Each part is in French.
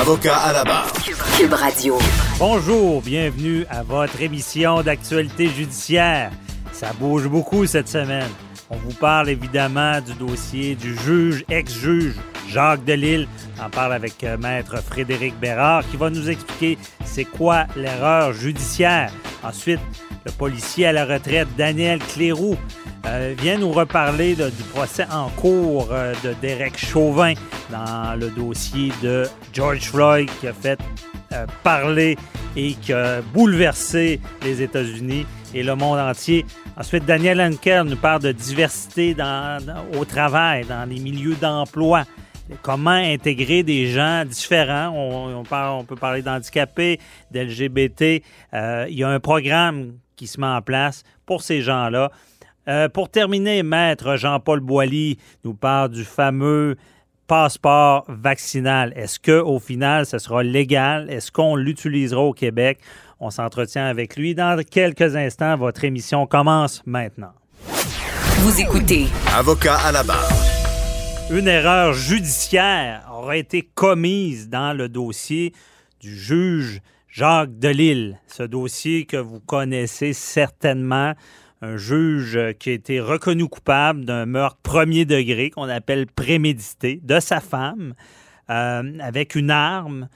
Avocat à la barre. Cube Radio. Bonjour, bienvenue à votre émission d'actualité judiciaire. Ça bouge beaucoup cette semaine. On vous parle évidemment du dossier du juge, ex-juge Jacques Delille. On parle avec euh, maître Frédéric Bérard qui va nous expliquer c'est quoi l'erreur judiciaire. Ensuite, le policier à la retraite Daniel Cléroux euh, vient nous reparler du procès en cours euh, de Derek Chauvin dans le dossier de George Floyd qui a fait parler et qui a bouleversé les États-Unis et le monde entier. Ensuite, Daniel Henkel nous parle de diversité au travail, dans les milieux d'emploi. Comment intégrer des gens différents? On peut parler d'handicapés, d'LGBT. Euh, il y a un programme qui se met en place pour ces gens-là. Euh, pour terminer, Maître Jean-Paul Boilly nous parle du fameux passeport vaccinal. Est-ce qu'au final, ce sera légal? Est-ce qu'on l'utilisera au Québec? On s'entretient avec lui dans quelques instants. Votre émission commence maintenant. Vous écoutez Avocat à la barre. Une erreur judiciaire aurait été commise dans le dossier du juge Jacques Delille. Ce dossier que vous connaissez certainement, un juge qui a été reconnu coupable d'un meurtre premier degré qu'on appelle prémédité de sa femme euh, avec une arme.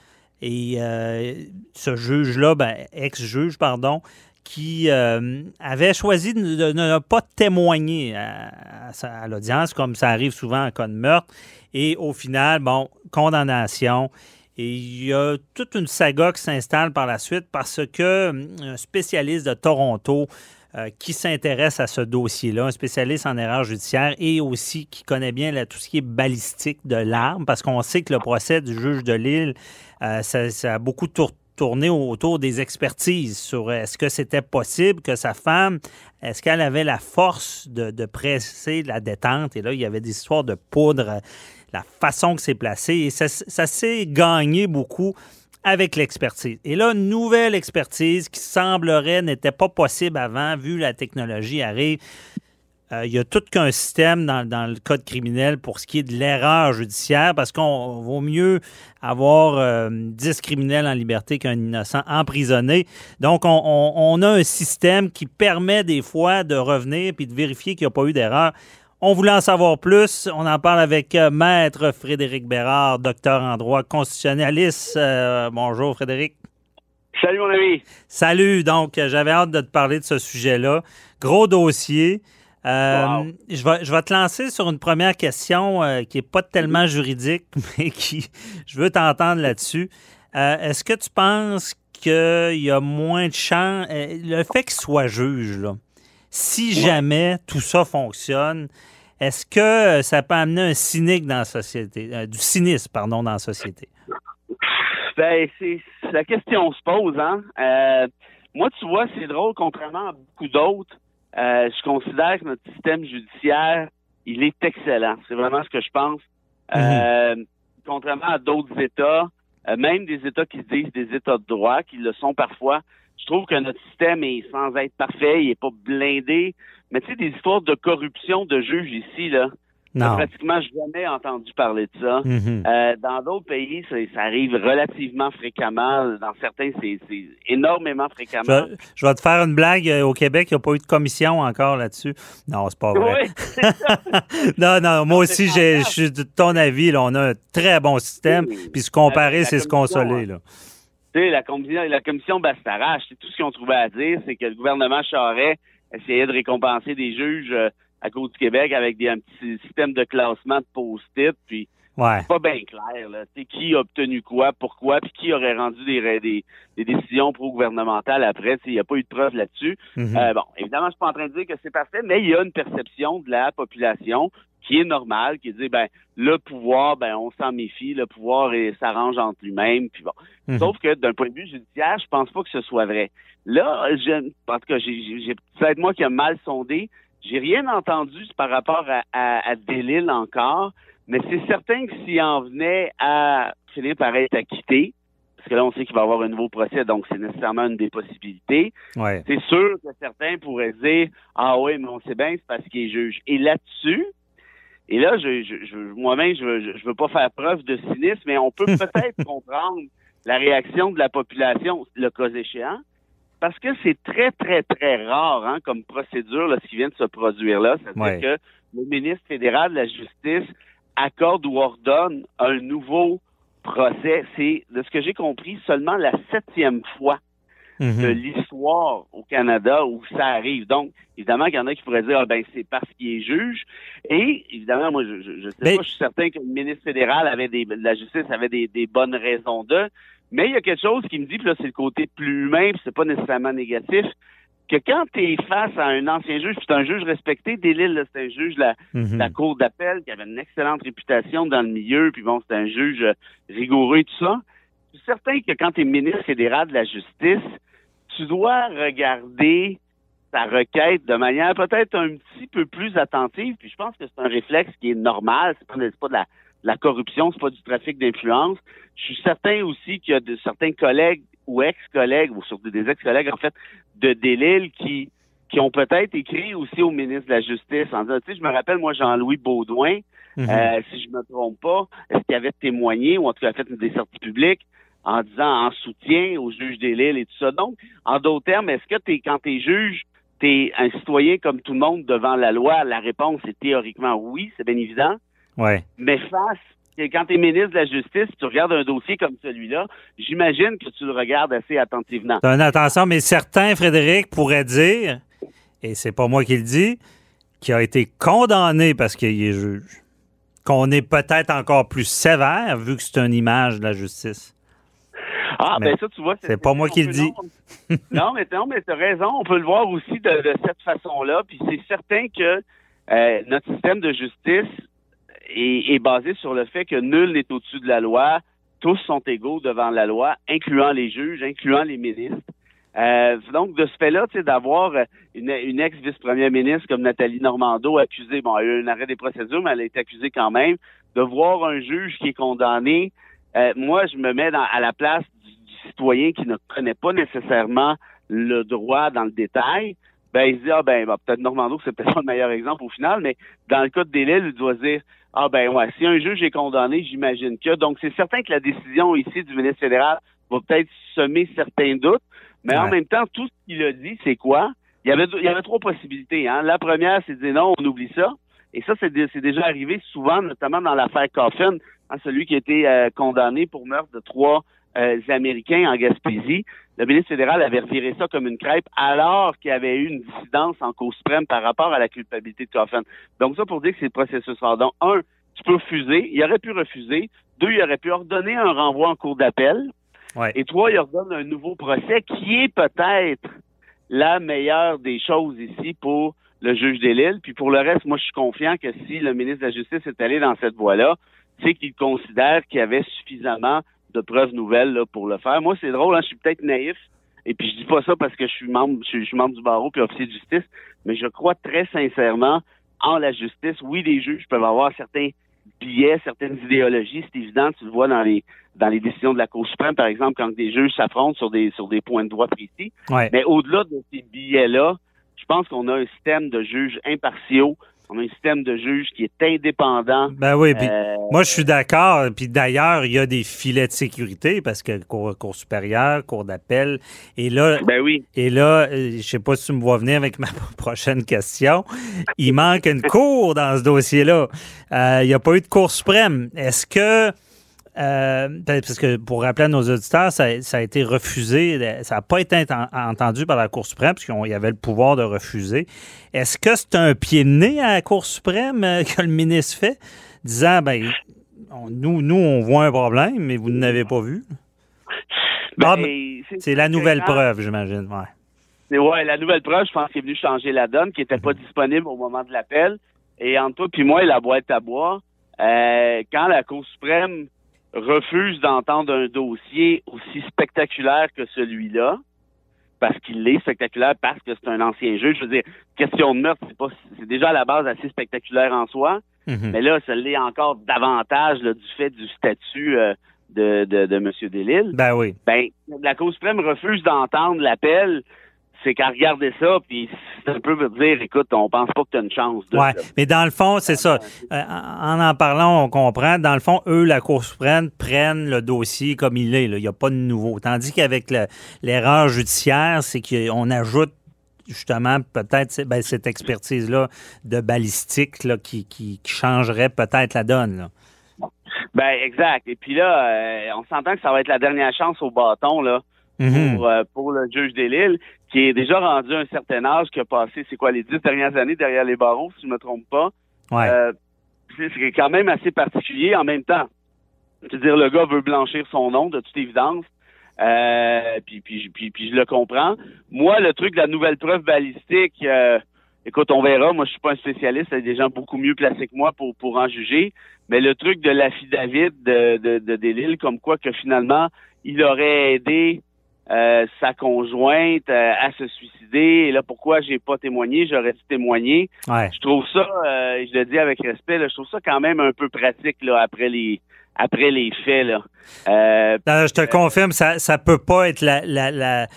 Et euh, ce juge-là, ben, ex-juge, pardon, qui euh, avait choisi de, ne pas témoigner à, l'audience, comme ça arrive souvent en cas de meurtre. Et au final, bon, condamnation. Et il y a toute une saga qui s'installe par la suite parce que hum, un spécialiste de Toronto euh, qui s'intéresse à ce dossier-là, un spécialiste en erreur judiciaire et aussi qui connaît bien tout ce qui est balistique de l'arme, parce qu'on sait que le procès du juge de Lille, euh, ça, a beaucoup tour- tourné autour des expertises sur est-ce que c'était possible que sa femme, est-ce qu'elle avait la force de, presser la détente? Et là, il y avait des histoires de poudre, la façon que c'est placé. Et ça s'est gagné beaucoup avec l'expertise. Et là, nouvelle expertise qui semblerait n'était pas possible avant, vu la technologie arrive. Euh, il y a tout qu'un système dans, dans le code criminel pour ce qui est de l'erreur judiciaire, parce qu'on vaut mieux avoir euh, 10 criminels en liberté qu'un innocent emprisonné. Donc, on, on- on a un système qui permet des fois de revenir puis de vérifier qu'il n'y a pas eu d'erreur. On voulait en savoir plus. On en parle avec euh, Maître Frédéric Bérard, docteur en droit constitutionnaliste. Euh, bonjour, Frédéric. Salut mon ami. Salut. Donc, euh, j'avais hâte de te parler de ce sujet-là. Gros dossier. Euh, Wow. je, vais, je vais te lancer sur une première question euh, qui n'est pas tellement juridique, mais qui, je veux t'entendre là-dessus. Est-ce que tu penses qu'il y a moins de chance, le fait qu'il soit juge, là, si jamais tout ça fonctionne, est-ce que euh, ça peut amener un cynique dans la société, euh, du cynisme, pardon, dans la société? Ben, c'est la question se pose, hein. Euh, moi, tu vois, c'est drôle, contrairement à beaucoup d'autres, euh, je considère que notre système judiciaire, il est excellent. C'est vraiment ce que je pense. Euh, contrairement à d'autres États, même des États qui se disent des États de droit, qui le sont parfois, je trouve que notre système est sans être parfait, il est pas blindé. Mais tu sais, des histoires de corruption de juges ici, là, Non. pratiquement jamais entendu parler de ça. Mhm. Euh, dans d'autres pays, ça, ça arrive relativement fréquemment. Dans certains, c'est énormément Je fréquemment. vais, je vais te faire une blague. Euh, Au Québec, il n'y a pas eu de commission encore là-dessus. Non, c'est pas vrai. Oui, non, non, moi aussi, je suis de ton avis. Là, on a un très bon système. Oui. Puis se comparer, c'est se consoler. Là. tu sais, la commission, la commission Bastarache, c'est tout ce qu'ils ont trouvé à dire, c'est que le gouvernement Charest essayait de récompenser des juges euh, à cause du Québec avec des, un petit système de classement de post-it, puis Ouais. C'est pas bien clair, là. Sais, qui a obtenu quoi, pourquoi, puis qui aurait rendu des, des, des décisions pro-gouvernementales après. Il n'y a pas eu de preuve là-dessus. Mhm. Euh, bon, évidemment, je suis pas en train de dire que c'est parfait, mais il y a une perception de la population qui est normale, qui dit, ben, le pouvoir, ben, on s'en méfie, le pouvoir s'arrange entre lui-même, puis bon. Mhm. Sauf que d'un point de vue judiciaire, je pense pas que ce soit vrai. Là, je, en tout cas, j'ai, peut-être moi qui a mal sondé. J'ai rien entendu par rapport à, à, à Delille encore, mais c'est certain que s'il en venait à finir par être acquitté, parce que là, on sait qu'il va y avoir un nouveau procès, donc c'est nécessairement une des possibilités. Ouais. C'est sûr que certains pourraient dire Ah oui, mais on sait bien, c'est parce qu'il est juge. Et là-dessus, et là, je, je, je- moi-même, je, je, je veux pas faire preuve de cynisme, mais on peut peut-être comprendre la réaction de la population, le cas échéant, parce que c'est très, très, très rare hein, comme procédure, là, ce qui vient de se produire là. C'est-à-dire Ouais. que le ministre fédéral de la Justice accorde ou ordonne un nouveau procès. C'est, de ce que j'ai compris, seulement la septième fois Mhm. de l'histoire au Canada où ça arrive. Donc, évidemment qu'il y en a qui pourraient dire, ah, ben, c'est parce qu'il est juge. Et, évidemment, moi, je, je, je sais Mais- pas, je suis certain que le ministre fédéral avait des, de la justice avait des, des bonnes raisons de. Mais il y a quelque chose qui me dit, puis là, c'est le côté plus humain, puis c'est pas nécessairement négatif, que quand tu es face à un ancien juge, puis c'est un juge respecté, Delisle, là, c'est un juge de la, Mhm. de la cour d'appel qui avait une excellente réputation dans le milieu, puis bon, c'est un juge rigoureux et tout ça. Je suis certain que quand tu es ministre fédéral de la justice, tu dois regarder ta requête de manière peut-être un petit peu plus attentive, puis je pense que c'est un réflexe qui est normal, c'est pas, pas de la, de la corruption, c'est pas du trafic d'influence. Je suis certain aussi qu'il y a de, certains collègues ou ex-collègues, ou surtout des ex-collègues, en fait, de Delille qui, qui ont peut-être écrit aussi au ministre de la Justice en disant, tu sais, je me rappelle, moi, Jean-Louis Baudouin, Mhm. euh, si je me trompe pas, est-ce qu'il avait témoigné ou en tout cas fait des sorties publiques? En disant en soutien au juge des Lilles et tout ça. Donc, en d'autres termes, est-ce que t'es, quand tu es juge, tu es un citoyen comme tout le monde devant la loi? La réponse est théoriquement oui, c'est bien évident. Ouais. Mais face, quand tu es ministre de la Justice, tu regardes un dossier comme celui-là, j'imagine que tu le regardes assez attentivement. T'as une attention, mais certains, Frédéric, pourraient dire, et c'est pas moi qui le dis, qu'il a été condamné parce qu'il est juge. Qu'on est peut-être encore plus sévère vu que c'est une image de la justice. Ah, Mais ben ça, tu vois. c'est pas moi qui le dis. Non, non, mais non, mais t'as raison. On peut le voir aussi de, de cette façon-là. Puis c'est certain que euh, notre système de justice est, est basé sur le fait que nul n'est au-dessus de la loi. Tous sont égaux devant la loi, incluant les juges, incluant les ministres. Euh, donc, de ce fait-là, tu sais, d'avoir une, une ex-vice-première ministre comme Nathalie Normando accusée, bon, elle a eu un arrêt des procédures, mais elle a été accusée quand même, de voir un juge qui est condamné, euh, moi, je me mets dans- à la place du, du citoyen qui ne connaît pas nécessairement le droit dans le détail. Ben, il se dit, ah ben, ben, peut-être Normando, c'est peut-être pas le meilleur exemple au final, mais dans le cas de Delille, il doit se dire, ah ben ouais, si un juge est condamné, j'imagine que. Donc, c'est certain que la décision ici du ministre fédéral va peut-être semer certains doutes, mais en même temps, tout ce qu'il a dit, c'est quoi? Il y avait, il y avait trois possibilités. Hein. La première, c'est de dire non, on oublie ça. Et ça, c'est déjà arrivé souvent, notamment dans l'affaire Coffin, hein, celui qui a été euh, condamné pour meurtre de trois euh, Américains en Gaspésie. Le ministre fédéral avait reviré ça comme une crêpe alors qu'il y avait eu une dissidence en Cour suprême par rapport à la culpabilité de Coffin. Donc ça pour dire que c'est le processus. Donc, un, tu peux refuser. Il aurait pu refuser. Deux, il aurait pu ordonner un renvoi en cour d'appel. Ouais. Et trois, il ordonne un nouveau procès qui est peut-être la meilleure des choses ici pour le juge des Lilles. Puis pour le reste, moi, je suis confiant que si le ministre de la Justice est allé dans cette voie-là, c'est qu'il considère qu'il y avait suffisamment de preuves nouvelles là, pour le faire. Moi, c'est drôle, hein, je suis peut-être naïf, et puis je dis pas ça parce que je suis membre, je suis, je suis membre du barreau puis officier de justice, mais je crois très sincèrement en la justice. Oui, les juges peuvent avoir certains biais, certaines idéologies, c'est évident, tu le vois dans les dans les décisions de la Cour suprême, par exemple, quand des juges s'affrontent sur des sur des points de droit précis. Ouais. Mais au-delà de ces billets-là, je pense qu'on a un système de juges impartiaux, on a un système de juges qui est indépendant. Ben oui, puis Euh, moi, je suis d'accord. Puis d'ailleurs, il y a des filets de sécurité parce que Cour, cour supérieure, Cour d'appel. Et là, ben oui. et là, euh, je sais pas si tu me vois venir avec ma prochaine question. Il manque une cour dans ce dossier-là. Euh, il n'y a pas eu de Cour suprême. Est-ce que euh, parce que pour rappeler à nos auditeurs, ça, ça a été refusé, ça n'a pas été enten- entendu par la Cour suprême, parce qu'il y avait le pouvoir de refuser. Est-ce que c'est un pied de nez à la Cour suprême euh, que le ministre fait, disant, ben, on- nous, nous, on voit un problème, mais vous n'avez pas vu? Ah, Ben, C'est la nouvelle preuve, j'imagine. Ouais. C'est ouais, la nouvelle preuve, je pense qu'il est venu changer la donne, qui n'était pas disponible au moment de l'appel. Et entre toi puis moi et la boîte à bois, euh, quand la Cour suprême refuse d'entendre un dossier aussi spectaculaire que celui-là, parce qu'il est spectaculaire, parce que c'est un ancien juge, je veux dire, question de meurtre, c'est pas, c'est déjà à la base assez spectaculaire en soi, Mhm. mais là, ça l'est encore davantage là, du fait du statut euh, de, de, de M. Delille Ben oui. ben, la Cour suprême refuse d'entendre l'appel. C'est qu'à regarder ça, puis c'est un peu dire, écoute, on pense pas que tu as une chance. De, Ouais, mais dans le fond, c'est ça. Euh, en en parlant, on comprend. Dans le fond, eux, la Cour suprême, prennent le dossier comme il est. là. Il n'y a pas de nouveau. Tandis qu'avec le- l'erreur judiciaire, c'est qu'on ajoute justement peut-être ben, cette expertise-là de balistique là, qui, qui- qui changerait peut-être la donne. là. Ben, exact. Et puis là, euh, on s'entend que ça va être la dernière chance au bâton, là, Mhm. pour, euh, pour le juge Delille, qui est déjà rendu à un certain âge, qui a passé, c'est quoi, les dix dernières années derrière les barreaux, si je me trompe pas. Ouais. Euh, c'est c'est quand même assez particulier en même temps. C'est-à-dire, le gars veut blanchir son nom, de toute évidence. Euh, puis, puis, puis, puis je le comprends. Moi, le truc de la nouvelle preuve balistique, euh, écoute, on verra. Moi, je suis pas un spécialiste. Il y a des gens beaucoup mieux placés que moi pour, pour en juger. Mais le truc de l'affidavit de, de, de Delille, comme quoi que finalement, il aurait aidé euh, sa conjointe euh, à se suicider. Et là, pourquoi j'ai pas témoigné? J'aurais dû témoigner. Ouais. Je trouve ça, euh, je le dis avec respect, là, je trouve ça quand même un peu pratique là, après les après les faits. Là. Euh, Non, je te confirme, ça ça peut pas être la, la, la,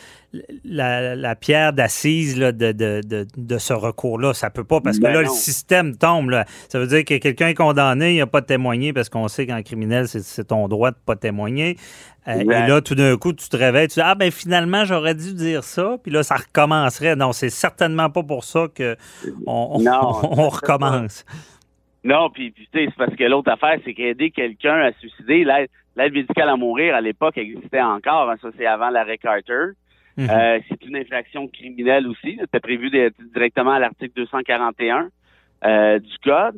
la, la pierre d'assise de, de, de, de ce recours-là. Ça peut pas, parce que Ben là, le système tombe. Là. Ça veut dire que quelqu'un est condamné, il n'a pas témoigné, parce qu'on sait qu'en criminel, c'est- ton droit de pas témoigner. Euh, et là, tout d'un coup, tu te réveilles, tu dis Ah, ben finalement, j'aurais dû dire ça. Puis là, ça recommencerait. Non, c'est certainement pas pour ça que on, on- Non, on recommence. non, puis tu sais, c'est parce que l'autre affaire, c'est qu'aider quelqu'un à suicider, l'aide l'aide médicale à mourir à l'époque existait encore. hein, ça, c'est avant l'arrêt Carter. Mhm. Euh, c'est une infraction criminelle aussi. C'était prévu de- directement à l'article 241 euh, du Code.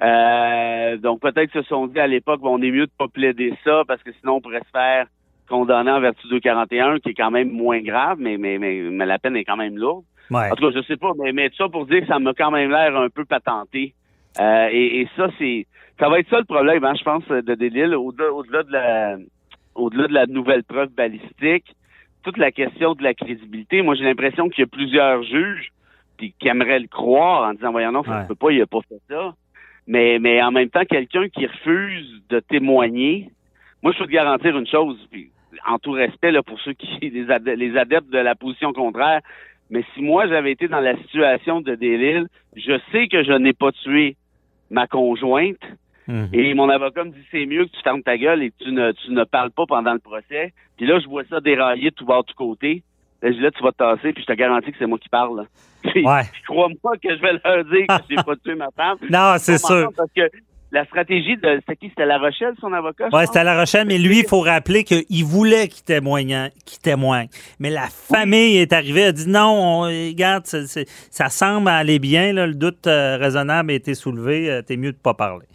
Euh, donc peut-être se sont dit à l'époque, bon, on est mieux de pas plaider ça parce que sinon on pourrait se faire condamner en vertu de 241, qui est quand même moins grave, mais, mais, mais, mais la peine est quand même lourde. Ouais. En tout cas, je sais pas, mais, mais tout ça pour dire que ça m'a quand même l'air un peu patenté. Euh, et, et ça, c'est ça va être ça le problème, hein, je pense, de Delille, au-delà au-delà de la au-delà de la nouvelle preuve balistique, toute la question de la crédibilité. Moi, j'ai l'impression qu'il y a plusieurs juges puis qui aimeraient le croire en disant voyons non, ça Ouais. se peut pas, il a pas fait ça. Mais, mais en même temps, quelqu'un qui refuse de témoigner, moi, je peux te garantir une chose, puis en tout respect là, pour ceux qui les, les adeptes de la position contraire, mais si moi j'avais été dans la situation de Delille, je sais que je n'ai pas tué ma conjointe. Mhm. Et mon avocat me dit c'est mieux que tu fermes ta gueule et que tu ne, tu ne parles pas pendant le procès. Puis là, je vois ça dérailler tout de tout côté. Là, je dis là, tu vas te tasser, puis je te garantis que c'est moi qui parle. Puis, Ouais. puis crois-moi que je vais leur dire que j'ai pas tué ma femme. Non, c'est sûr. Parce que la stratégie de. C'était qui? C'était La Rochelle, son avocat? Oui, c'était La Rochelle, mais lui, il faut rappeler qu'il voulait qu'il témoigne, qu'il témoigne. Mais la famille est arrivée, a dit non, on, regarde, ça semble aller bien, là, le doute euh, raisonnable a été soulevé, euh, t'es mieux de pas parler.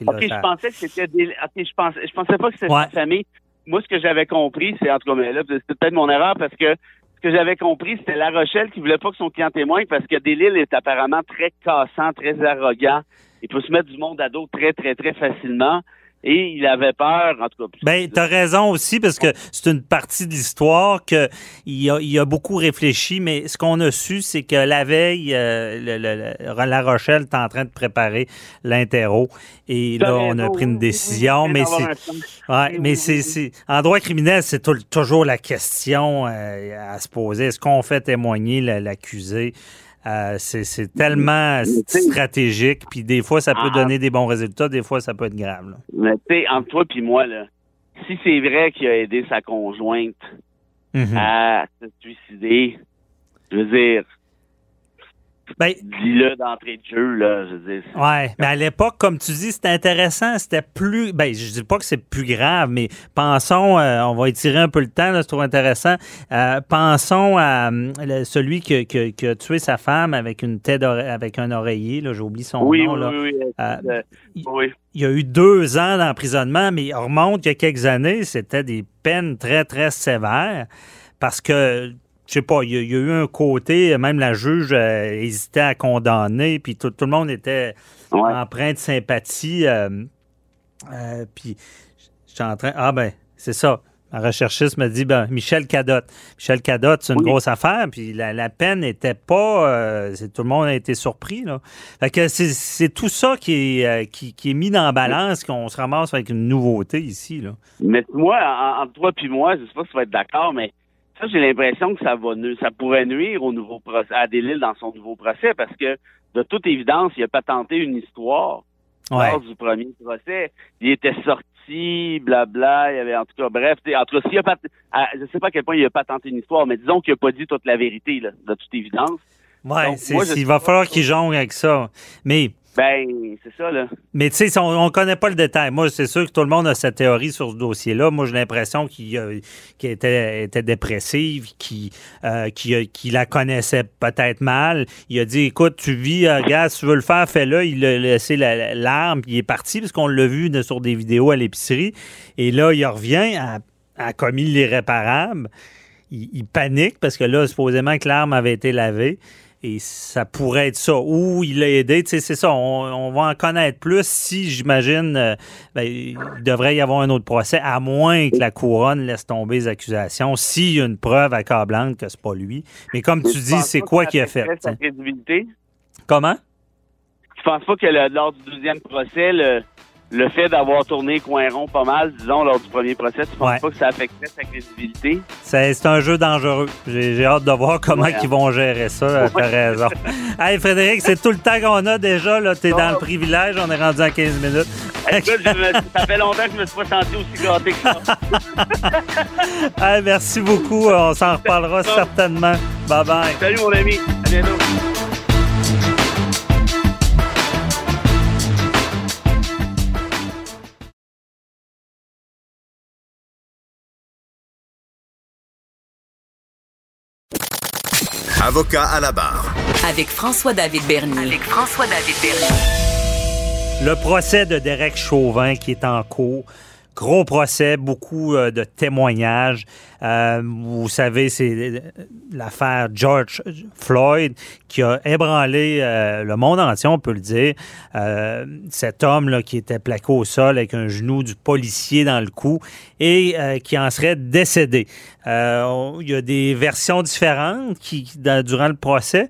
Bon, là, OK, ça- je pensais que c'était des... OK, je pensais, je pensais pas que c'était Ouais. sa famille. Moi, ce que j'avais compris, c'est en tout cas, mais là, c'était peut-être mon erreur parce que ce que j'avais compris, c'était La Rochelle qui voulait pas que son client témoigne parce que Delille est apparemment très cassant, très arrogant. Il peut se mettre du monde à dos très, très, très facilement. Et il avait peur, en tout cas. Ben, t'as raison aussi, parce que c'est une partie de l'histoire que il a, il a beaucoup réfléchi, mais ce qu'on a su, c'est que la veille, euh, le- le- le- La Rochelle est en train de préparer l'interro. Et là, on a pris une décision, mais c'est. Ouais, mais c'est, en droit criminel, c'est tou- toujours la question euh, à se poser. Est-ce qu'on fait témoigner la- l'accusé? Euh, c'est, tellement stratégique, puis des fois, ça peut Ah. donner des bons résultats, des fois, ça peut être grave. là. Mais tu sais, entre toi et moi, là, si c'est vrai qu'il a aidé sa conjointe Mhm. à se suicider, je veux dire, Ben, dis-le d'entrée de jeu, là, je veux dire. Ouais, mais à l'époque, comme tu dis, c'était intéressant, c'était plus, ben, je dis pas que c'est plus grave, mais pensons, euh, on va étirer un peu le temps, là, c'est trop intéressant. Euh, pensons à euh, celui qui, qui- qui a tué sa femme avec une tête, avec un oreiller, là, j'ai oublié son Oui, nom, oui, là. oui, oui, Euh, oui. Il y a eu deux ans d'emprisonnement, mais on remonte il y a quelques années, c'était des peines très, très sévères parce que, je sais pas, il y, a, il y a eu un côté, même la juge euh, hésitait à condamner, puis tout, tout le monde était Ouais. empreint de sympathie. euh, euh, puis, je suis en train. Ah, ben, c'est ça. Ma recherchiste me dit, ben, Michel Cadotte. Michel Cadotte, c'est une Oui. grosse affaire, puis la, la peine n'était pas. tout le monde a été surpris, là. Fait que c'est, tout ça qui est, qui, qui est mis dans la balance, qu'on se ramasse avec une nouveauté ici, là. Mais moi, en- entre toi puis moi, je sais pas si tu vas être d'accord, mais ça, j'ai l'impression que ça va nu- ça pourrait nuire au nouveau procès, à Delille dans son nouveau procès, parce que de toute évidence, il a pas tenté une histoire Ouais. lors du premier procès. Il était sorti, blabla, il y avait en tout cas, bref, en tout cas, s'il a pas, je sais pas à quel point il a pas tenté une histoire, mais disons qu'il a pas dit toute la vérité, là, de toute évidence. Ouais, Donc, c'est, moi, il va falloir qu'il jongle avec ça. Mais. Ben, c'est ça, là. Mais tu sais, on ne connaît pas le détail. Moi, c'est sûr que tout le monde a sa théorie sur ce dossier-là. Moi, j'ai l'impression qu'il euh, était, était dépressive, qu'il euh, euh, qu'il la connaissait peut-être mal. Il a dit, écoute, tu vis, euh, gars, si tu veux le faire, fais-le. Il a laissé la- l'arme, puis il est parti, parce qu'on l'a vu sur des vidéos à l'épicerie. Et là, il revient à commis l'irréparable. Il panique, parce que là, supposément que l'arme avait été lavée. Et ça pourrait être ça. Ou il l'a aidé. Tu sais, c'est ça. On, on va en connaître plus si, j'imagine, euh, ben, il devrait y avoir un autre procès, à moins que la couronne laisse tomber les accusations, s'il y a une preuve accablante que c'est pas lui. Mais comme tu dis, c'est quoi qu'il a fait? sa t'sais? crédibilité? Comment? Tu penses pas que le- lors du deuxième procès, le, le fait d'avoir tourné coin rond pas mal, disons, lors du premier procès, tu penses Ouais. pas que ça affecterait sa crédibilité? C'est un jeu dangereux. J'ai hâte de voir comment Ouais. ils vont gérer ça. euh, T'as raison. hey, Frédéric, c'est tout le temps qu'on a déjà. là. T'es dans le privilège. On est rendu à 15 minutes. Écoute, je me- ça fait longtemps que je me suis pas senti aussi gâté que ça. Hey, merci beaucoup. On s'en reparlera certainement. Bye bye. Salut mon ami, à bientôt. Avocat à la barre. Avec François-David Bernier. Avec François-David Bernier. Le procès de Derek Chauvin qui est en cours. Gros procès, beaucoup euh, de témoignages. Euh, vous savez, c'est l'affaire George Floyd qui a ébranlé euh, le monde entier, on peut le dire. Cet homme là, qui était plaqué au sol avec un genou du policier dans le cou et qui en serait décédé. Il y a des versions différentes qui, durant le procès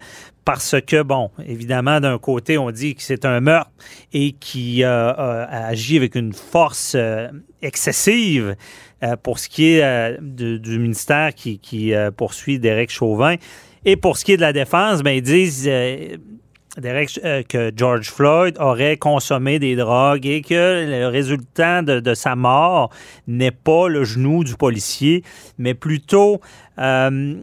parce que, bon, évidemment, d'un côté, on dit que c'est un meurtre et qui euh, a agi avec une force euh, excessive euh, pour ce qui est euh, du, ministère qui, euh, poursuit Derek Chauvin. Et pour ce qui est de la défense, ben, ils disent euh, Derek, euh, que George Floyd aurait consommé des drogues et que le résultat de, de sa mort n'est pas le genou du policier, mais plutôt euh,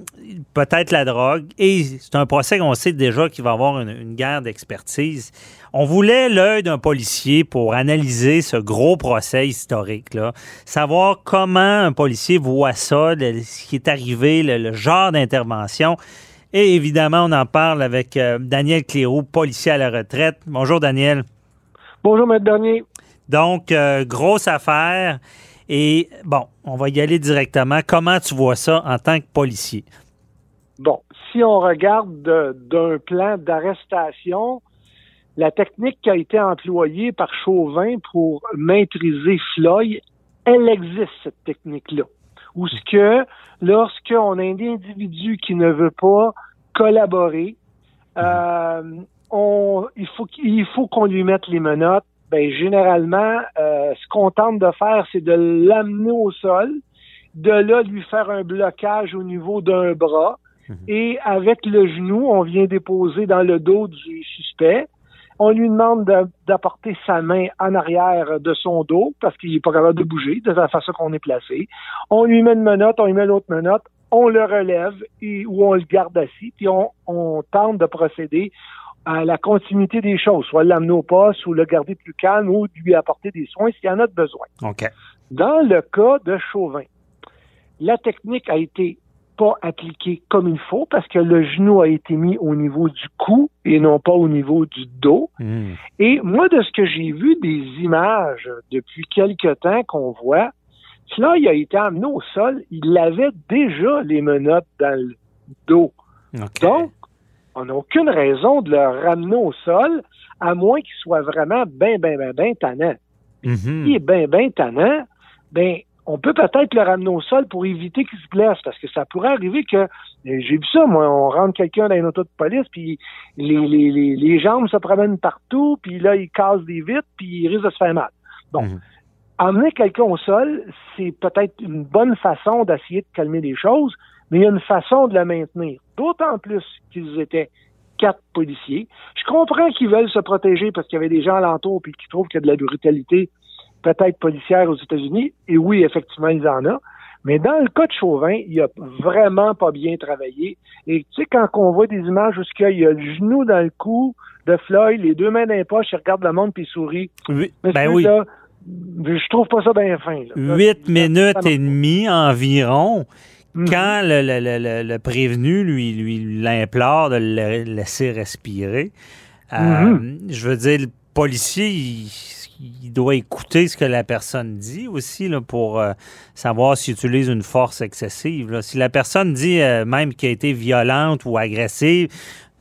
peut-être la drogue. Et c'est un procès qu'on sait déjà qu'il va avoir une, une guerre d'expertise. On voulait l'œil d'un policier pour analyser ce gros procès historique-là, savoir comment un policier voit ça, ce qui est arrivé, le genre d'intervention. Et évidemment, on en parle avec euh, Daniel Cléroux, policier à la retraite. Bonjour, Daniel. Bonjour, Maître Bernier. Donc, euh, grosse affaire. Et bon, on va y aller directement. Comment tu vois ça en tant que policier? Bon, si on regarde de- d'un plan d'arrestation, la technique qui a été employée par Chauvin pour maîtriser Floyd, elle existe, cette technique-là. Où ce que, lorsqu'on a un individu qui ne veut pas collaborer, euh, on, il faut, qu'il- il faut qu'on lui mette les menottes. Ben, généralement, euh, ce qu'on tente de faire, c'est de l'amener au sol, de là lui faire un blocage au niveau d'un bras, et avec le genou, on vient déposer dans le dos du suspect. On lui demande de- d'apporter sa main en arrière de son dos parce qu'il n'est pas capable de bouger de la façon qu'on est placé. On lui met une menotte, on lui met l'autre menotte, on le relève et, ou on le garde assis, puis on, on tente de procéder à la continuité des choses, soit l'amener au poste ou le garder plus calme ou lui apporter des soins s'il y en a de besoin. OK. Dans le cas de Chauvin, la technique a été pas appliquée comme il faut parce que le genou a été mis au niveau du cou et non pas au niveau du dos. Hmm. Et moi, de ce que j'ai vu des images depuis quelque temps qu'on voit, là, il a été amené au sol, il avait déjà les menottes dans le dos. Donc, on n'a aucune raison de le ramener au sol, à moins qu'il soit vraiment bien, bien, bien, bien tannant. Mhm. S'il est bien, bien tannant, ben, on peut peut-être le ramener au sol pour éviter qu'il se blesse, parce que ça pourrait arriver que, j'ai vu ça, moi, on rentre quelqu'un dans une auto de police, puis les, les, les, les jambes se promènent partout, puis là, il casse des vitres, puis il risque de se faire mal. Bon. Mhm. Emmener quelqu'un au sol, c'est peut-être une bonne façon d'essayer de calmer les choses, mais il y a une façon de le maintenir. D'autant plus qu'ils étaient quatre policiers. Je comprends qu'ils veulent se protéger parce qu'il y avait des gens alentour puis qui trouvent qu'il y a de la brutalité peut-être policière aux États-Unis. Et oui, effectivement, ils en ont. Mais dans le cas de Chauvin, il a vraiment pas bien travaillé. Et tu sais, quand on voit des images où il y a le genou dans le cou de Floyd, les deux mains dans les poches, il regarde le monde puis il sourit. Oui, Mais ben oui. là, je trouve pas ça bien fin. Huit minutes ça- et demie environ. Mhm. Quand le, le- le- le- prévenu lui, lui l'implore de le laisser respirer, euh, Mhm. je veux dire, le policier, il, il doit écouter ce que la personne dit aussi là, pour euh, savoir s'il utilise une force excessive. Si la personne dit euh, même qu'elle a été violente ou agressive,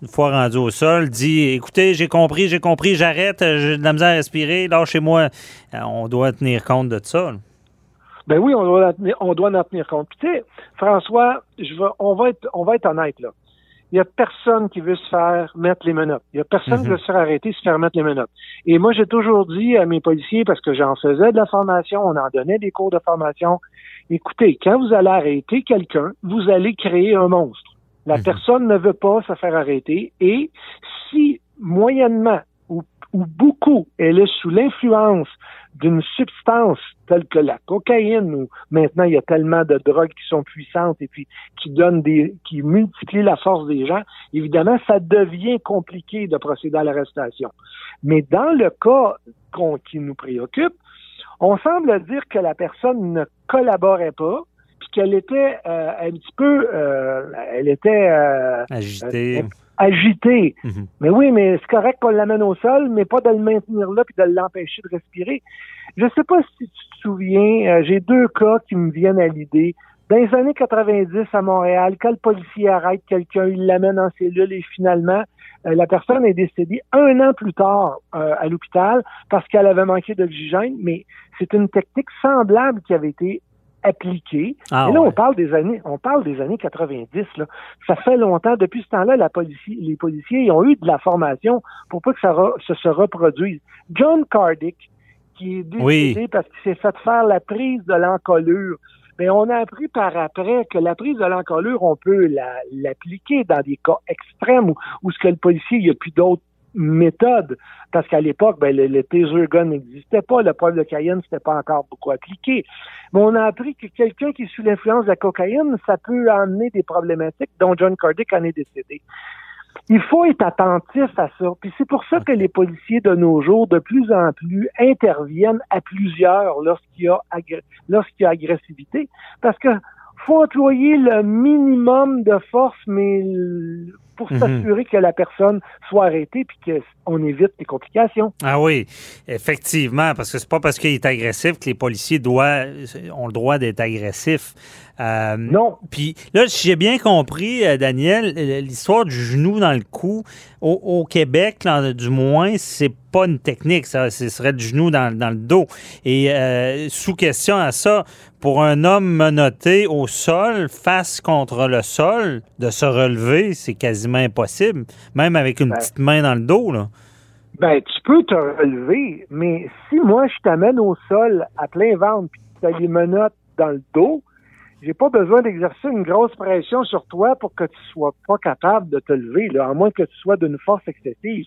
une fois rendu au sol, dit Écoutez, j'ai compris, j'ai compris, j'arrête, j'ai de la misère à respirer, lâchez-moi. Euh, on doit tenir compte de ça. Ben oui, on doit, en tenir- on doit en tenir compte. Puis tu sais, François, je vais, on va être, on va être honnête là. Il y a personne qui veut se faire mettre les menottes. Il y a personne qui Mhm. veut se faire arrêter, se faire mettre les menottes. Et moi, j'ai toujours dit à mes policiers, parce que j'en faisais de la formation, on en donnait des cours de formation. Écoutez, quand vous allez arrêter quelqu'un, vous allez créer un monstre. La Mhm. personne ne veut pas se faire arrêter. Et si moyennement ou, ou beaucoup elle est sous l'influence d'une substance telle que la cocaïne ou maintenant il y a tellement de drogues qui sont puissantes et puis qui donnent des qui multiplient la force des gens, évidemment ça devient compliqué de procéder à l'arrestation. Mais dans le cas qu'on- qui nous préoccupe, on semble dire que la personne ne collaborait pas puis qu'elle était euh, un petit peu euh, elle était euh, Agité. Mhm. Mais oui, mais c'est correct qu'on l'amène au sol, mais pas de le maintenir là puis de l'empêcher de respirer. Je sais pas si tu te souviens, euh, j'ai deux cas qui me viennent à l'idée. Dans les années 90 à Montréal, quand le policier arrête quelqu'un, il l'amène en cellule et finalement, euh, la personne est décédée un an plus tard euh, à l'hôpital parce qu'elle avait manqué d'oxygène, mais c'est une technique semblable qui avait été appliquée. Ah, Et là, ouais. on parle des années, on parle des années 90. Là. Ça fait longtemps. Depuis ce temps-là, la policie, les policiers ils ont eu de la formation pour pas que ça re- se, se reproduise. John Cardick, qui est décédé Oui. parce qu'il s'est fait faire la prise de l'encolure. Mais on a appris par après que la prise de l'encolure, on peut la- l'appliquer dans des cas extrêmes où, où ce que le policier, il n'y a plus d'autres méthodes. Parce qu'à l'époque, ben, le, le taser gun n'existait pas, le poivre de Cayenne, c'était pas encore beaucoup appliqué. Mais on a appris que quelqu'un qui est sous l'influence de la cocaïne, ça peut amener des problématiques dont John Cardick en est décédé. Il faut être attentif à ça. Puis c'est pour ça que les policiers de nos jours, de plus en plus, interviennent à plusieurs lorsqu'il y a, lorsqu'il y a agressivité. Parce que faut employer le minimum de force, mais pour Mhm. s'assurer que la personne soit arrêtée puis qu'on évite les complications. Ah oui, effectivement, parce que c'est pas parce qu'il est agressif que les policiers doivent, ont le droit d'être agressifs. Euh, Non. Puis là, si j'ai bien compris, euh, Daniel, l'histoire du genou dans le cou, au, au Québec, là, du moins, c'est pas une technique, ça, ce serait du genou dans, dans le dos. Et euh, sous question à ça, pour un homme menotté au sol, face contre le sol, de se relever, c'est quasiment impossible, même avec une Ben. petite main dans le dos. Là. Ben, tu peux te relever, mais si moi je t'amène au sol à plein ventre puis tu as les menottes dans le dos, j'ai pas besoin d'exercer une grosse pression sur toi pour que tu sois pas capable de te lever, là, à moins que tu sois d'une force excessive.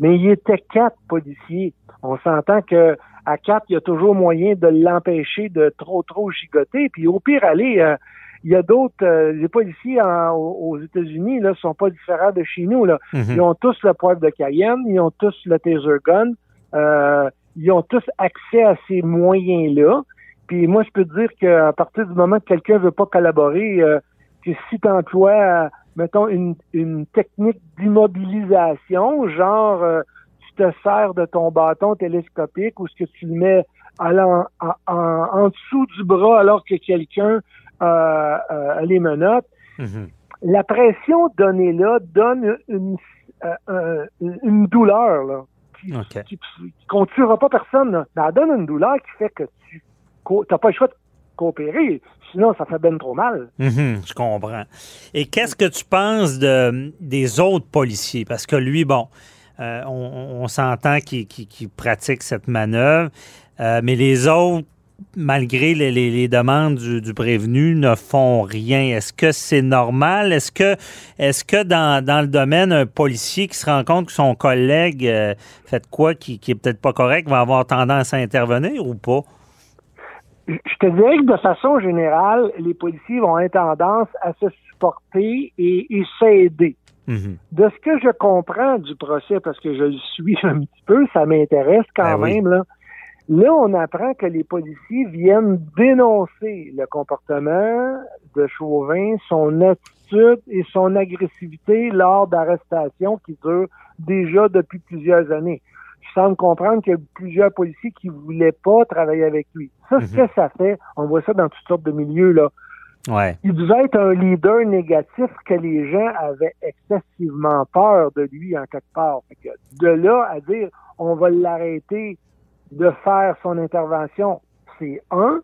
Mais il était quatre policiers. On s'entend que à quatre, il y a toujours moyen de l'empêcher de trop trop gigoter. Puis au pire, aller, euh, il y a d'autres, euh, les policiers aux États-Unis là sont pas différents de chez nous là. Mhm. Ils ont tous le poivre de Cayenne, ils ont tous le taser gun, euh, ils ont tous accès à ces moyens-là. Puis moi, je peux te dire qu'à partir du moment que quelqu'un veut pas collaborer, euh, que si tu emploies, mettons, une, une technique d'immobilisation, genre euh, tu te sers de ton bâton télescopique ou ce que tu le mets allant en, en, en dessous du bras alors que quelqu'un euh, euh, les menottes. Mhm. La pression donnée là donne une, euh, une douleur là, qui, OK. qui, qu'on ne tuera pas personne. Là. Mais elle donne une douleur qui fait que tu n'as pas le choix de coopérer. Sinon, ça fait ben trop mal. Mhm, je comprends. Et qu'est-ce que tu penses de, des autres policiers? Parce que lui, bon, euh, on, s'entend qu'il pratique cette manœuvre, euh, mais les autres, malgré les, demandes du, prévenu, ne font rien. Est-ce que c'est normal? Est-ce que, est-ce que dans, le domaine, un policier qui se rend compte que son collègue euh, fait quoi qui, qui est peut-être pas correct va avoir tendance à intervenir ou pas? Je te dirais que de façon générale, les policiers vont avoir tendance à se supporter et, et s'aider. Mhm. De ce que je comprends du procès, parce que je le suis un petit peu, ça m'intéresse quand Ben oui. même, là. Là, on apprend que les policiers viennent dénoncer le comportement de Chauvin, son attitude et son agressivité lors d'arrestations qui durent déjà depuis plusieurs années. Je semble comprendre qu'il y a plusieurs policiers qui voulaient pas travailler avec lui. Ça, ce Mhm. que ça fait, on voit ça dans toutes sortes de milieux, là Ouais. il devait être un leader négatif que les gens avaient excessivement peur de lui en quelque part. Fait que de là à dire on va l'arrêter de faire son intervention, c'est un.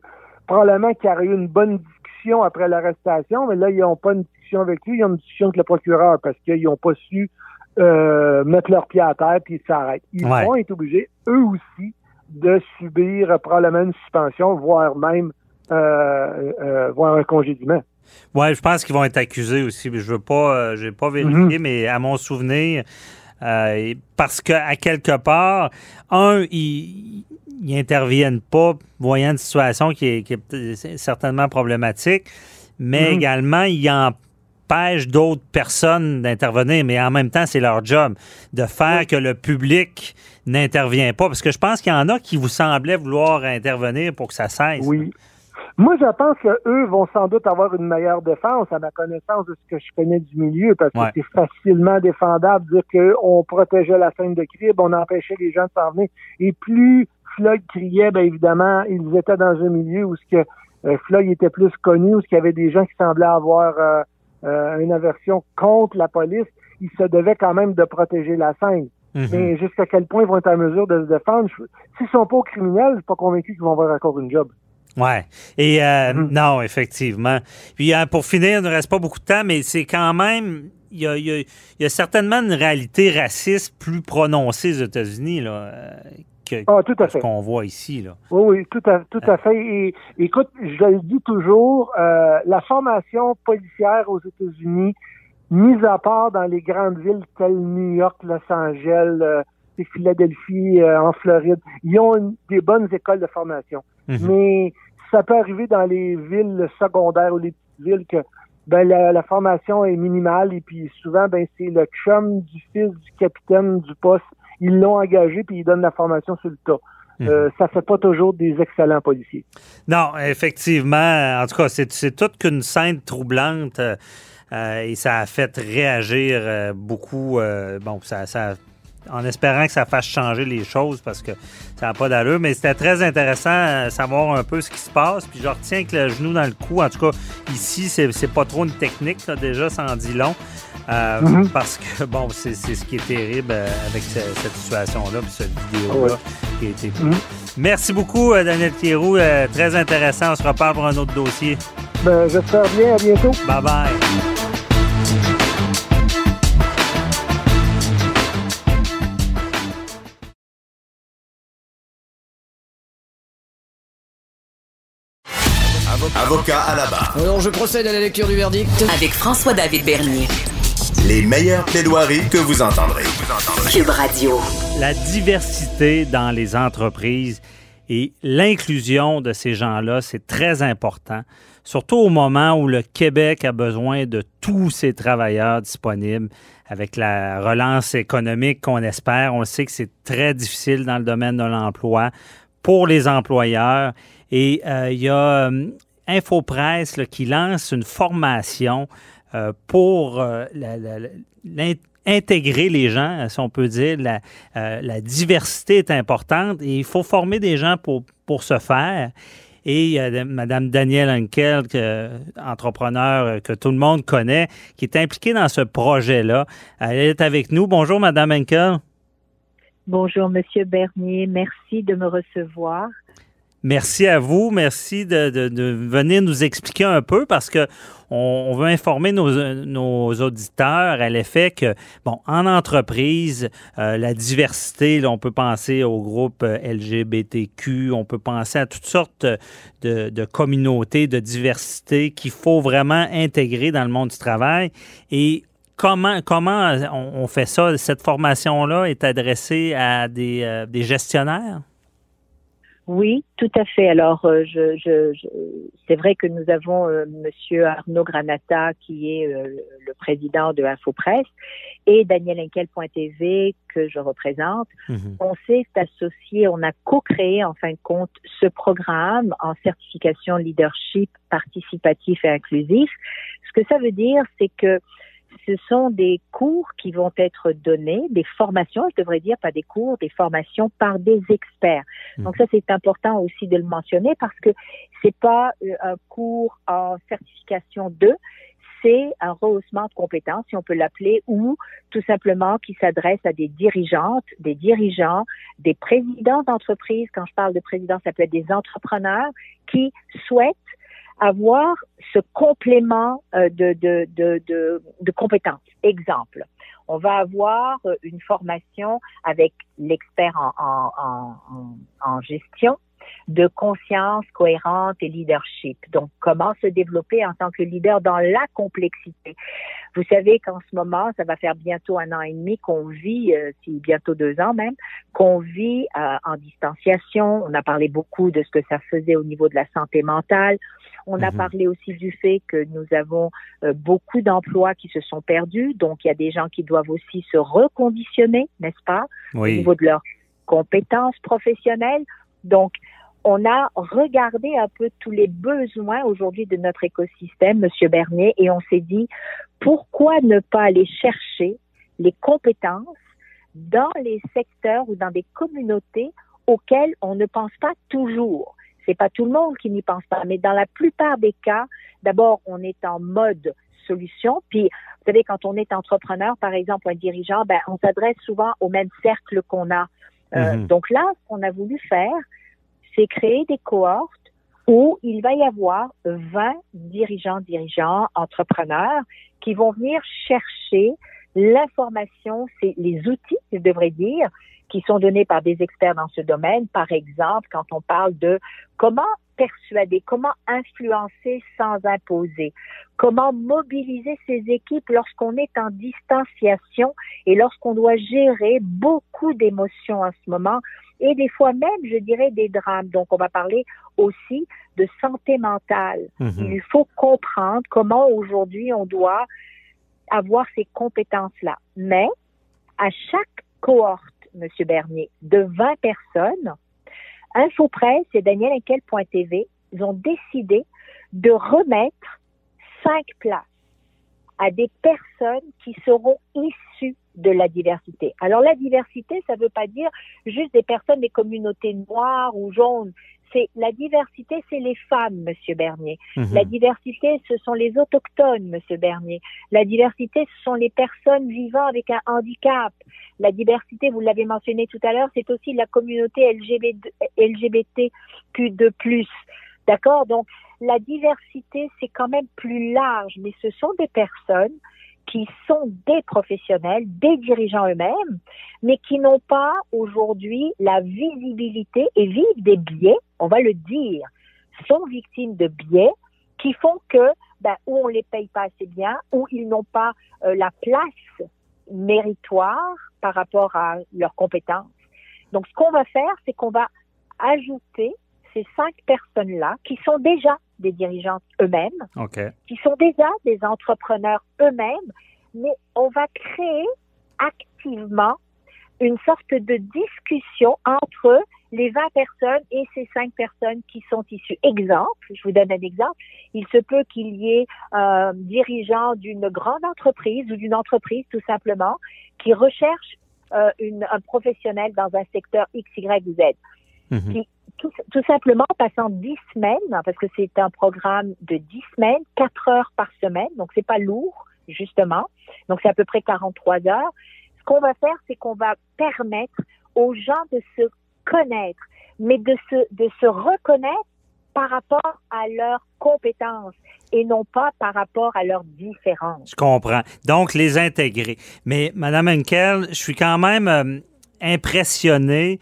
Probablement qu'il y aurait eu une bonne discussion après l'arrestation, mais là, ils n'ont pas une discussion avec lui, ils ont une discussion avec le procureur parce qu'ils n'ont pas su euh, mettre leur pied à terre puis ils s'arrêtent. Ils Ouais. vont être obligés, eux aussi, de subir probablement une suspension, voire même euh, euh, voire un congédiement. Ouais, je pense qu'ils vont être accusés aussi. Je veux pas, euh, j'ai pas vérifié, mais à mon souvenir, euh, parce que à quelque part, un, ils, ils interviennent pas, voyant une situation qui est, qui est peut- certainement problématique, mais Mhm. également ils empêchent d'autres personnes d'intervenir, mais en même temps, c'est leur job de faire que le public n'intervient pas, parce que je pense qu'il y en a qui vous semblaient vouloir intervenir pour que ça cesse. Oui. Moi, je pense qu'eux vont sans doute avoir une meilleure défense à ma connaissance de ce que je connais du milieu, parce que Ouais. c'est facilement défendable de dire qu'on protégeait la scène de crime, on empêchait les gens de s'en venir. Et plus Floyd criait, bien évidemment, ils étaient dans un milieu où ce que euh, Floyd était plus connu, où ce qu'il y avait des gens qui semblaient avoir euh, euh, une aversion contre la police, ils se devaient quand même de protéger la scène. Mhm. Mais jusqu'à quel point ils vont être en mesure de se défendre, s'ils sont pas aux criminels, je suis pas convaincu qu'ils vont avoir encore une job. Ouais. Et euh, Mhm. non, effectivement. Puis euh, pour finir, il ne reste pas beaucoup de temps, mais c'est quand même. Il y a, il y a- certainement une réalité raciste plus prononcée aux États-Unis là, que, Ah, tout à que ce fait. qu'on voit ici. Là. Oui, oui, tout à, tout à fait. Et écoute, je le dis toujours, euh, la formation policière aux États-Unis, mise à part dans les grandes villes telles New York, Los Angeles, euh, Philadelphie, euh, en Floride, ils ont une- des bonnes écoles de formation. Mhm. Mais ça peut arriver dans les villes secondaires ou les petites villes que ben la, la formation est minimale et puis souvent ben c'est le chum du fils du capitaine du poste. Ils l'ont engagé puis ils donnent la formation sur le tas. Mhm. Euh, ça fait pas toujours des excellents policiers. Non, effectivement. En tout cas, c'est, toute qu'une scène troublante euh, euh, et ça a fait réagir euh, beaucoup. bon, ça, ça, en espérant que ça fasse changer les choses parce que ça n'a pas d'allure. Mais c'était très intéressant de savoir un peu ce qui se passe. Puis je retiens avec le genou dans le cou. En tout cas, ici, c'est, c'est pas trop une technique. Là, déjà, ça en dit long. Euh, Mhm. Parce que, bon, c'est, c'est ce qui est terrible euh, avec ce- cette situation-là, puis cette vidéo-là Ouais. qui a été Mhm. Merci beaucoup, euh, Daniel Thierroux. Euh, très intéressant. On se reparle pour un autre dossier. Ben, j'espère bien. À bientôt. Bye bye. Avocat à la barre. Alors je procède à la lecture du verdict. Avec François-David Bernier. Les meilleures plaidoiries que vous entendrez. Cube Radio. La diversité dans les entreprises Et l'inclusion de ces gens-là, c'est très important, surtout au moment où le Québec a besoin de tous ces travailleurs disponibles. Avec la relance économique qu'on espère, on sait que c'est très difficile dans le domaine de l'emploi pour les employeurs. Et euh, il y a euh, Infopresse qui lance une formation euh, pour intégrer les gens, si on peut dire. La, la, diversité est importante et il faut former des gens pour, pour ce faire. Et a Mme Danielle Henkel, entrepreneur que tout le monde connaît, qui est impliquée dans ce projet-là. Elle est avec nous. Bonjour, Mme Henkel. Bonjour, Monsieur Bernier. Merci de me recevoir. Merci à vous. Merci de, venir nous expliquer un peu parce que on, veut informer nos, auditeurs à l'effet que, bon, en entreprise, euh, la diversité, on peut penser au groupe euh, LGBTQ, on peut penser à toutes sortes de, communautés, de diversité qu'il faut vraiment intégrer dans le monde du travail. Et comment, comment on, fait ça? Cette formation-là est adressée à des, euh, des gestionnaires? Oui, tout à fait. Alors, euh, je, je, c'est vrai que nous avons euh, Monsieur Arnaud Granata, qui est euh, le président de InfoPresse, et Daniel Henkel.tv, que je représente. Mhm. On s'est associé, on a co-créé, en fin de compte, ce programme en certification leadership participatif et inclusif. Ce que ça veut dire, c'est que ce sont des cours qui vont être donnés, des formations, je devrais dire pas des cours, des formations par des experts. Donc ça c'est important aussi de le mentionner parce que c'est pas euh, un cours en certification 2, c'est un rehaussement de compétences, si on peut l'appeler, ou tout simplement qui s'adresse à des dirigeantes, des dirigeants, des présidents d'entreprise. Quand je parle de présidents, ça peut être des entrepreneurs qui souhaitent avoir ce complément euh, de, de, de, de, de compétences. Exemple, on va avoir euh, une formation avec l'expert en, en, en, en, gestion de conscience cohérente et leadership. Donc, comment se développer en tant que leader dans la complexité. Vous savez qu'en ce moment, ça va faire bientôt un an et demi qu'on vit, euh, si bientôt deux ans même, qu'on vit euh, en distanciation. On a parlé beaucoup de ce que ça faisait au niveau de la santé mentale. On a mhm. parlé aussi du fait que nous avons euh, beaucoup d'emplois qui se sont perdus, donc il y a des gens qui doivent aussi se reconditionner, n'est-ce pas, au niveau de leurs compétences professionnelles. Donc, on a regardé un peu tous les besoins aujourd'hui de notre écosystème, Monsieur Bernier, et on s'est dit pourquoi ne pas aller chercher les compétences dans les secteurs ou dans des communautés auxquelles on ne pense pas toujours? C'est pas tout le monde qui n'y pense pas, mais dans la plupart des cas, d'abord, on est en mode solution. Puis, vous savez, quand on est entrepreneur, par exemple, un dirigeant, ben, on s'adresse souvent au même cercle qu'on a. Euh, mhm. Donc là, ce qu'on a voulu faire, c'est créer des cohortes où il va y avoir 20 dirigeants, dirigeants, entrepreneurs qui vont venir chercher l'information, c'est les outils, je devrais dire, qui sont donnés par des experts dans ce domaine. Par exemple, quand on parle de comment persuader, comment influencer sans imposer, comment mobiliser ses équipes lorsqu'on est en distanciation et lorsqu'on doit gérer beaucoup d'émotions en ce moment et des fois même, je dirais, des drames. Donc, on va parler aussi de santé mentale. Mhm. Il faut comprendre comment aujourd'hui on doit avoir ces compétences-là. Mais à chaque cohorte, Monsieur Bernier, de 20 personnes, InfoPresse et DanielEnquel.tv, ils ont décidé de remettre cinq places à des personnes qui seront issues de la diversité. Alors la diversité, ça ne veut pas dire juste des personnes des communautés noires ou jaunes. C'est la diversité, c'est les femmes, Monsieur Bernier. Mhm. La diversité, ce sont les autochtones, Monsieur Bernier. La diversité, ce sont les personnes vivant avec un handicap. La diversité, vous l'avez mentionné tout à l'heure, c'est aussi la communauté LGBT, LGBTQ2+. D'accord? Donc, la diversité, c'est quand même plus large, mais ce sont des personnes qui sont des professionnels, des dirigeants eux-mêmes, mais qui n'ont pas aujourd'hui la visibilité et vivent des biais, on va le dire, sont victimes de biais qui font que ben, ou on les paye pas assez bien, ou ils n'ont pas euh, la place méritoire par rapport à leurs compétences. Donc, ce qu'on va faire, c'est qu'on va ajouter ces cinq personnes-là qui sont déjà des dirigeantes eux-mêmes, qui sont déjà des entrepreneurs eux-mêmes, mais on va créer activement une sorte de discussion entre les 20 personnes et ces 5 personnes qui sont issues. Exemple, je vous donne un exemple, il se peut qu'il y ait un dirigeant d'une grande entreprise ou d'une entreprise tout simplement qui recherche euh, une, un professionnel dans un secteur X, Y ou Z. Mhm. Qui, tout, simplement passant 10 semaines, parce que c'est un programme de 10 semaines, 4 heures par semaine, donc c'est pas lourd, justement. Donc c'est à peu près 43 heures. Ce qu'on va faire, c'est qu'on va permettre aux gens de se connaître, mais de se, de se reconnaître par rapport à leurs compétences et non pas par rapport à leurs différences. Je comprends. Donc, les intégrer. Mais, Madame Henkel, je suis quand même euh, impressionné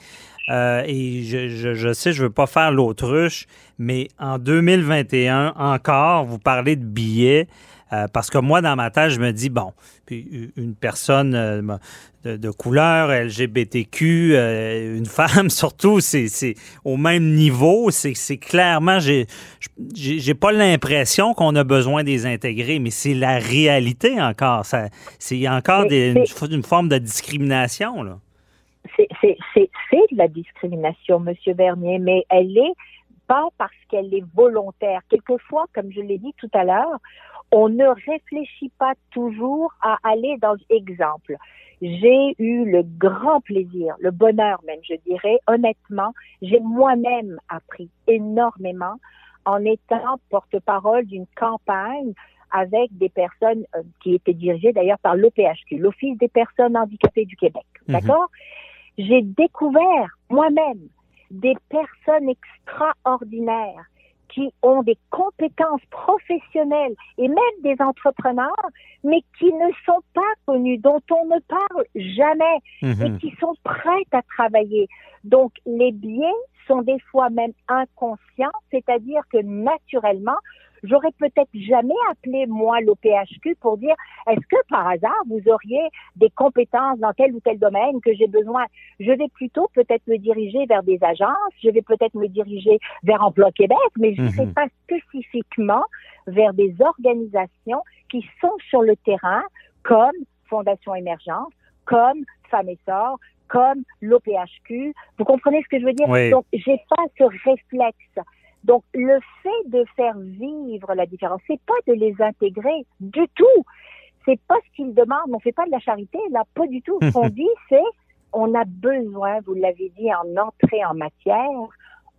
euh, et je, je, je, sais, je veux pas faire l'autruche, mais en 2021, encore, vous parlez de billets. Euh, parce que moi, dans ma tête, je me dis, bon, puis une personne euh, de, couleur, LGBTQ, euh, une femme surtout, c'est au même niveau. C'est clairement, j'ai pas l'impression qu'on a besoin des intégrer, mais c'est la réalité encore. C'est encore des, une, forme de discrimination. là. C'est de la discrimination, Monsieur Bernier, mais elle est pas parce qu'elle est volontaire. Quelquefois, comme je l'ai dit tout à l'heure, on ne réfléchit pas toujours à aller dans l'exemple. J'ai eu le grand plaisir, le bonheur même, je dirais, honnêtement, j'ai moi-même appris énormément en étant porte-parole d'une campagne avec des personnes euh, qui étaient dirigées d'ailleurs par l'OPHQ, l'Office des personnes handicapées du Québec. Mhm. D'accord? J'ai découvert moi-même des personnes extraordinaires qui ont des compétences professionnelles et même des entrepreneurs, mais qui ne sont pas connus, dont on ne parle jamais et mhm. qui sont prêts à travailler. Donc, les biais sont des fois même inconscients, c'est-à-dire que naturellement, J'aurais peut-être jamais appelé moi l'OPHQ pour dire est-ce que par hasard vous auriez des compétences dans tel ou tel domaine que j'ai besoin? Je vais plutôt peut-être me diriger vers des agences, je vais peut-être me diriger vers Emploi Québec, mais je ne sais mhm. pas spécifiquement vers des organisations qui sont sur le terrain comme Fondation Émergence, comme Femmes et Sort, comme l'OPHQ. Vous comprenez ce que je veux dire? Donc, j'ai pas ce réflexe. Donc, le fait de faire vivre la différence, c'est pas de les intégrer du tout. C'est pas ce qu'ils demandent. On fait pas de la charité, là, pas du tout. Ce qu'on dit, c'est, on a besoin, vous l'avez dit en entrée en matière,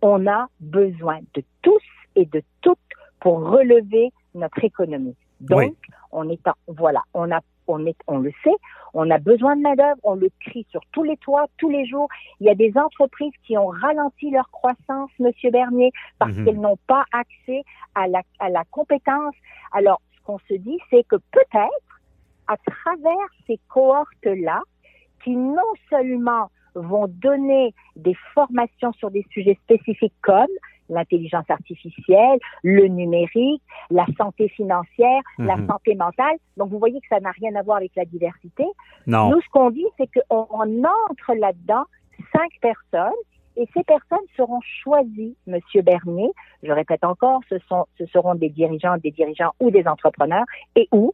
on a besoin de tous et de toutes pour relever notre économie. Donc, on est en, voilà, on a on, est, on le sait, on a besoin de main-d'œuvre, on le crie sur tous les toits, tous les jours. Il y a des entreprises qui ont ralenti leur croissance, Monsieur Bernier, parce mhm. qu'elles n'ont pas accès à la, à la compétence. Alors, ce qu'on se dit, c'est que peut-être, à travers ces cohortes-là, qui non seulement vont donner des formations sur des sujets spécifiques comme l'intelligence artificielle, le numérique, la santé financière, la mhm. santé mentale. Donc, vous voyez que ça n'a rien à voir avec la diversité. Non. Nous, ce qu'on dit, c'est qu'on entre là-dedans cinq personnes et ces personnes seront choisies, Monsieur Bernier. Je répète encore, ce, sont, ce seront des dirigeants, des dirigeants ou des entrepreneurs et où,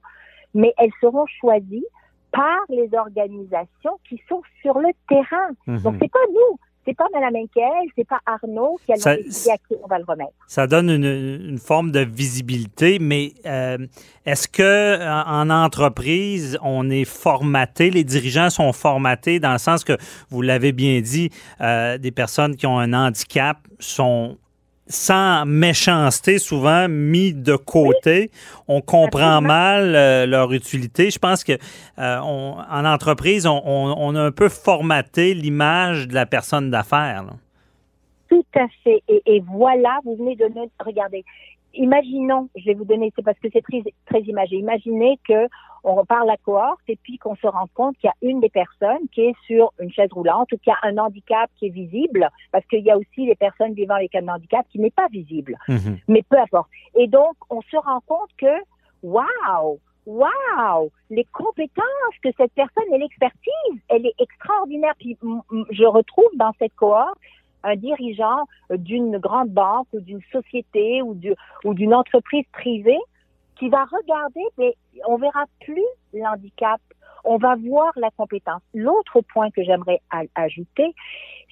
mais elles seront choisies par les organisations qui sont sur le terrain. Mhm. Donc, c'est pas nous c'est pas Mme Henkel, c'est pas Arnaud qui a décidé à qui on va le remettre. Ça donne une, forme de visibilité, mais euh, est-ce que en, entreprise, on est formaté, les dirigeants sont formatés dans le sens que, vous l'avez bien dit, euh, des personnes qui ont un handicap sont sans méchanceté, souvent mis de côté. On comprend mal euh, leur utilité. Je pense que euh, en entreprise, on, a un peu formaté l'image de la personne d'affaires. Tout à fait. Et, voilà, vous venez de nous regarder. Imaginons, je vais vous donner, c'est parce que c'est très, très imagé. Imaginez que on parle la cohorte et puis qu'on se rend compte qu'il y a une des personnes qui est sur une chaise roulante ou qu'il y a un handicap qui est visible, parce qu'il y a aussi les personnes vivant avec un handicap qui n'est pas visible. Mhm. Mais peu importe. Et donc, on se rend compte que, waouh, waouh, les compétences que cette personne et l'expertise, elle est extraordinaire. Puis je retrouve dans cette cohorte un dirigeant d'une grande banque ou d'une société ou du, ou d'une entreprise privée qui va regarder, mais on verra plus l'handicap, on va voir la compétence. L'autre point que j'aimerais ajouter,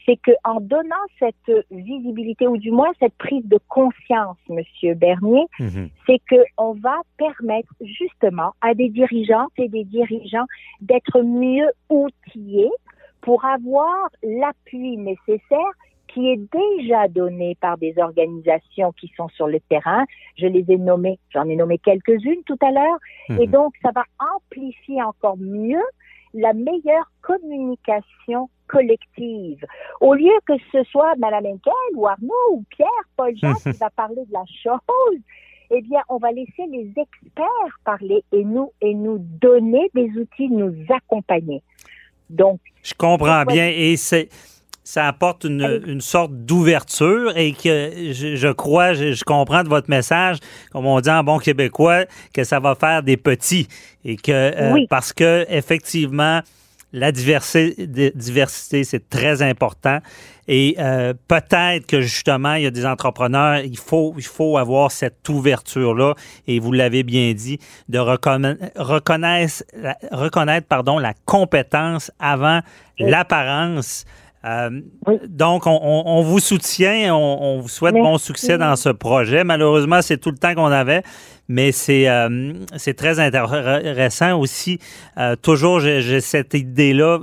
c'est que en donnant cette visibilité ou du moins cette prise de conscience, Monsieur Bernier, Mhm. c'est que on va permettre justement à des dirigeantes et des dirigeants d'être mieux outillés pour avoir l'appui nécessaire qui est déjà donné par des organisations qui sont sur le terrain. Je les ai nommées, j'en ai nommé quelques-unes tout à l'heure, et Mhm. donc ça va amplifier encore mieux la meilleure communication collective. Au lieu que ce soit Mme Henkel ou Arnaud ou Pierre, Paul Jean qui va parler de la chose, eh bien, on va laisser les experts parler et nous, et nous donner des outils, nous accompagner. Donc, Je comprends bien et c'est ça apporte une, une sorte d'ouverture et que je, je crois, je, je comprends de votre message, comme on dit en bon québécois, que ça va faire des petits et que euh, Oui. parce que effectivement la diversité, di- diversité c'est très important et euh, peut-être que justement il y a des entrepreneurs, il faut il faut avoir cette ouverture là et vous l'avez bien dit de reconna- reconnaître reconnaître pardon la compétence avant l'apparence. Euh, Oui. Donc, on, on- on vous soutient, on, on vous souhaite bon Merci. succès dans ce projet. Malheureusement, c'est tout le temps qu'on avait, mais c'est euh, c'est très intéressant aussi. Euh, toujours, j'ai cette idée-là.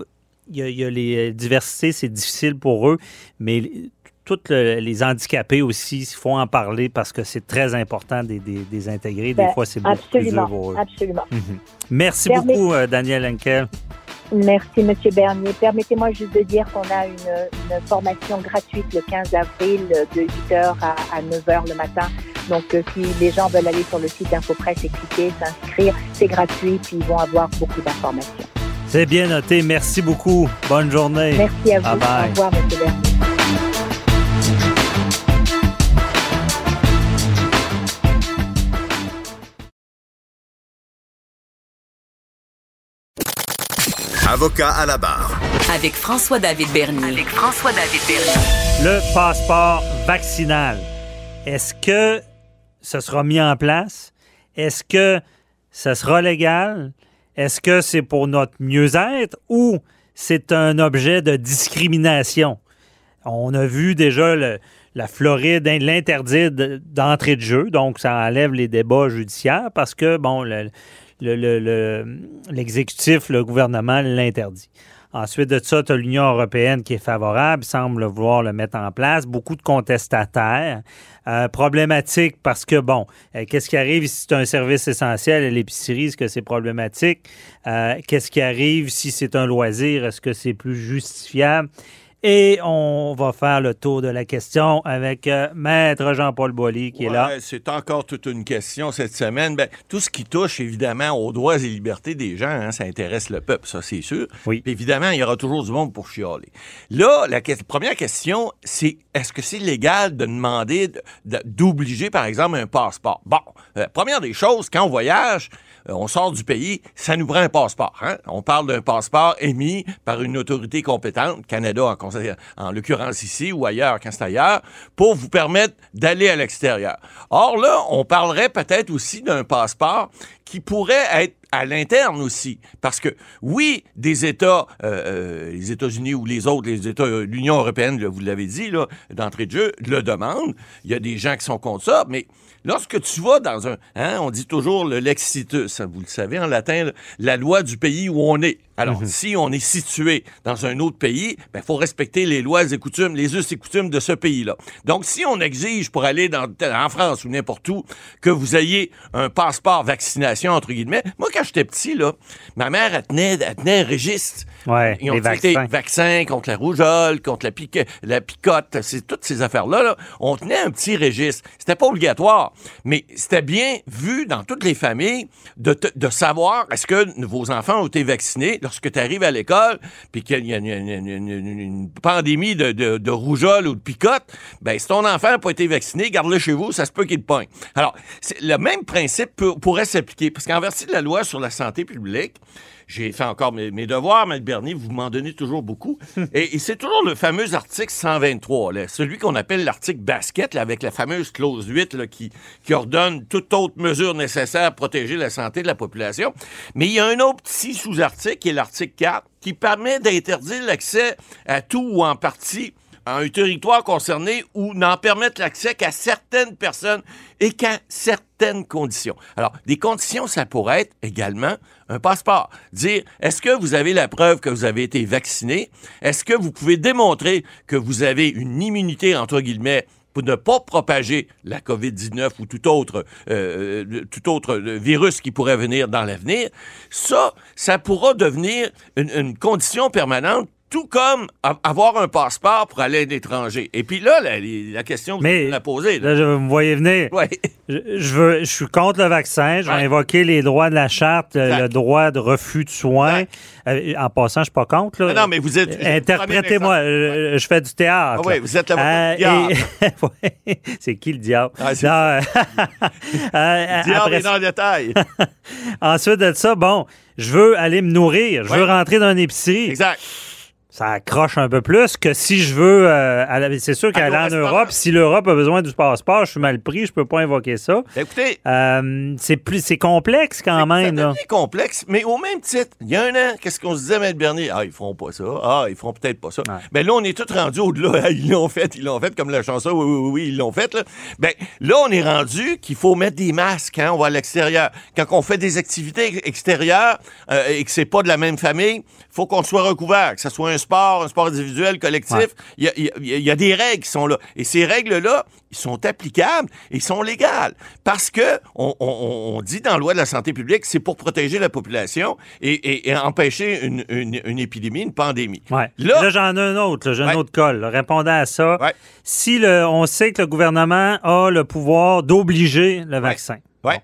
Il y, a, il y a les diversités, c'est difficile pour eux, mais toutes le- les handicapés aussi, il faut en parler parce que c'est très important de les intégrer. Des Ben, fois, c'est beaucoup plus dur pour eux. absolument. Mhm. Merci Permet- beaucoup, Daniel Henkel. Merci, Monsieur Bernier. Permettez-moi juste de dire qu'on a une, une formation gratuite le 15 avril de 8h à, à 9h le matin. Donc, euh, si les gens veulent aller sur le site InfoPresse et cliquer, s'inscrire, c'est gratuit, puis ils vont avoir beaucoup d'informations. C'est bien noté. Merci beaucoup. Bonne journée. Merci à vous. Bye bye. Au revoir, Monsieur Bernier. Avocat à la barre. Avec François-David Bernier. Avec François-David Bernier. Le passeport vaccinal. Est-ce que ce sera mis en place? Est-ce que ce sera légal? Est-ce que c'est pour notre mieux-être ou c'est un objet de discrimination? On a vu déjà le- la Floride hein, l'interdire de- d'entrée de jeu, donc ça enlève les débats judiciaires parce que, bon, le- le- le- l'exécutif, le, gouvernement l'interdit. Ensuite de ça, tu as l'Union européenne qui est favorable, semble vouloir le mettre en place. Beaucoup de contestataires. Euh, problématique parce que, bon, euh, qu'est-ce qui arrive si c'est un service essentiel à l'épicerie? Est-ce que c'est problématique? Euh, qu'est-ce qui arrive si c'est un loisir? Est-ce que c'est plus justifiable? Et on va faire le tour de la question avec euh, Maître Jean-Paul Boilly qui est là. C'est encore toute une question cette semaine. Ben, tout ce qui touche évidemment aux droits et libertés des gens, hein, ça intéresse le peuple, ça c'est sûr. Oui. Puis évidemment, il y aura toujours du monde pour chialer. Là, la que- première question, c'est est-ce que c'est légal de demander de- de- d'obliger, par exemple, un passeport? Bon, euh, première des choses, quand on voyage, on sort du pays, ça nous prend un passeport. hein? On parle d'un passeport émis par une autorité compétente, Canada en, en l'occurrence ici ou ailleurs quand c'est ailleurs, pour vous permettre d'aller à l'extérieur. Or là, on parlerait peut-être aussi d'un passeport qui pourrait être à l'interne aussi. Parce que, oui, des États, euh, euh, les États-Unis ou les autres, les États, euh, l'Union européenne, vous l'avez dit, là, d'entrée de jeu, le demandent. Il y a des gens qui sont contre ça, mais lorsque tu vas dans un... Hein, on dit toujours le lex situs, hein, vous le savez en latin, la loi du pays où on est. Alors, si on est situé dans un autre pays, il faut respecter les lois et coutumes, les us et coutumes de ce pays-là. Donc, si on exige pour aller dans, en France ou n'importe où que vous ayez un passeport vaccination, entre guillemets, moi, quand j'étais petit, là, ma mère, elle tenait, elle tenait un registre. Ouais, Ils ont les vaccins. vaccins contre la rougeole, contre la, pique, la picote, c'est toutes ces affaires-là. là. On tenait un petit registre. C'était pas obligatoire, mais c'était bien vu dans toutes les familles de, te- de savoir est-ce que vos enfants ont été vaccinés lorsque tu arrives à l'école, puis qu'il y a une, une- une- une- pandémie de, de- de rougeole ou de picote, ben si ton enfant n'a pas été vacciné, garde-le chez vous, ça se peut qu'il pogne. Alors, le même principe pourrait s'appliquer, parce qu'en vertu de la loi sur la santé publique, j'ai fait encore mes, mes devoirs, M. Bernier, vous m'en donnez toujours beaucoup. et, et c'est toujours le fameux article 123, là, celui qu'on appelle l'article basket, là, avec la fameuse clause 8 là, qui, qui ordonne toute autre mesure nécessaire pour protéger la santé de la population. Mais il y a un autre petit sous-article, qui est l'article 4, qui permet d'interdire l'accès à tout ou en partie un territoire concerné ou n'en permettre l'accès qu'à certaines personnes et qu'à certaines conditions. Alors, des conditions, ça pourrait être également un passeport. Dire, est-ce que vous avez la preuve que vous avez été vacciné? Est-ce que vous pouvez démontrer que vous avez une immunité, entre guillemets, pour ne pas propager la COVID-19 ou tout autre, euh, tout autre virus qui pourrait venir dans l'avenir, ça, ça pourra devenir une condition permanente tout comme avoir un passeport pour aller à l'étranger. Et puis là, la, la question que la posée. Là, je, vous me voyez venir. Ouais. Je, je veux, je suis contre le vaccin. Je vais Ouais. invoquer les droits de la charte, le- Exact. le droit de refus de soins. Euh, en passant, je suis pas contre. Là. Non, mais vous êtes- je- Interprétez-moi. un Je, je fais du théâtre. Ah oui, là. vous êtes la Euh, et-. C'est qui le diable? Ah, Non, euh, euh, Diable après est dans le détail. Ensuite de ça, bon, je veux aller me nourrir. Je veux rentrer dans une épicerie. exact. Ça accroche un peu plus que si je veux. euh, c'est sûr qu'aller en. Europe, si l'Europe a besoin du passeport, je suis mal pris, je peux pas invoquer ça. Écoutez, Euh, c'est plus, c'est complexe quand même. Devient complexe, mais au même titre, il y a un an, qu'est-ce qu'on se disait, Maître Bernier? Ah, ils feront pas ça. Ah, ils feront peut-être pas ça. Ouais. Ben là, on est tous rendus au-delà. Ils l'ont fait, ils l'ont fait, comme la chanson. Oui, oui, oui, oui, ils l'ont fait. Là. Ben là, on est rendu qu'il faut mettre des masques quand on va à l'extérieur. Quand on fait des activités extérieures euh, et que c'est pas de la même famille, faut qu'on soit recouvert, que ce soit un sport, un sport individuel, collectif. Ouais. Il y, a, il y a- il y a des règles qui sont là. Et ces règles-là, ils sont applicables et sont légales. Parce que on, on- on dit dans la loi de la santé publique, c'est pour protéger la population et, et- et empêcher une, une- une épidémie, une pandémie. Ouais. Là- Là, j'en ai un autre, j'ai un Ouais. autre col. Répondant à ça, si le, on sait que le gouvernement a le pouvoir d'obliger le vaccin, Ouais.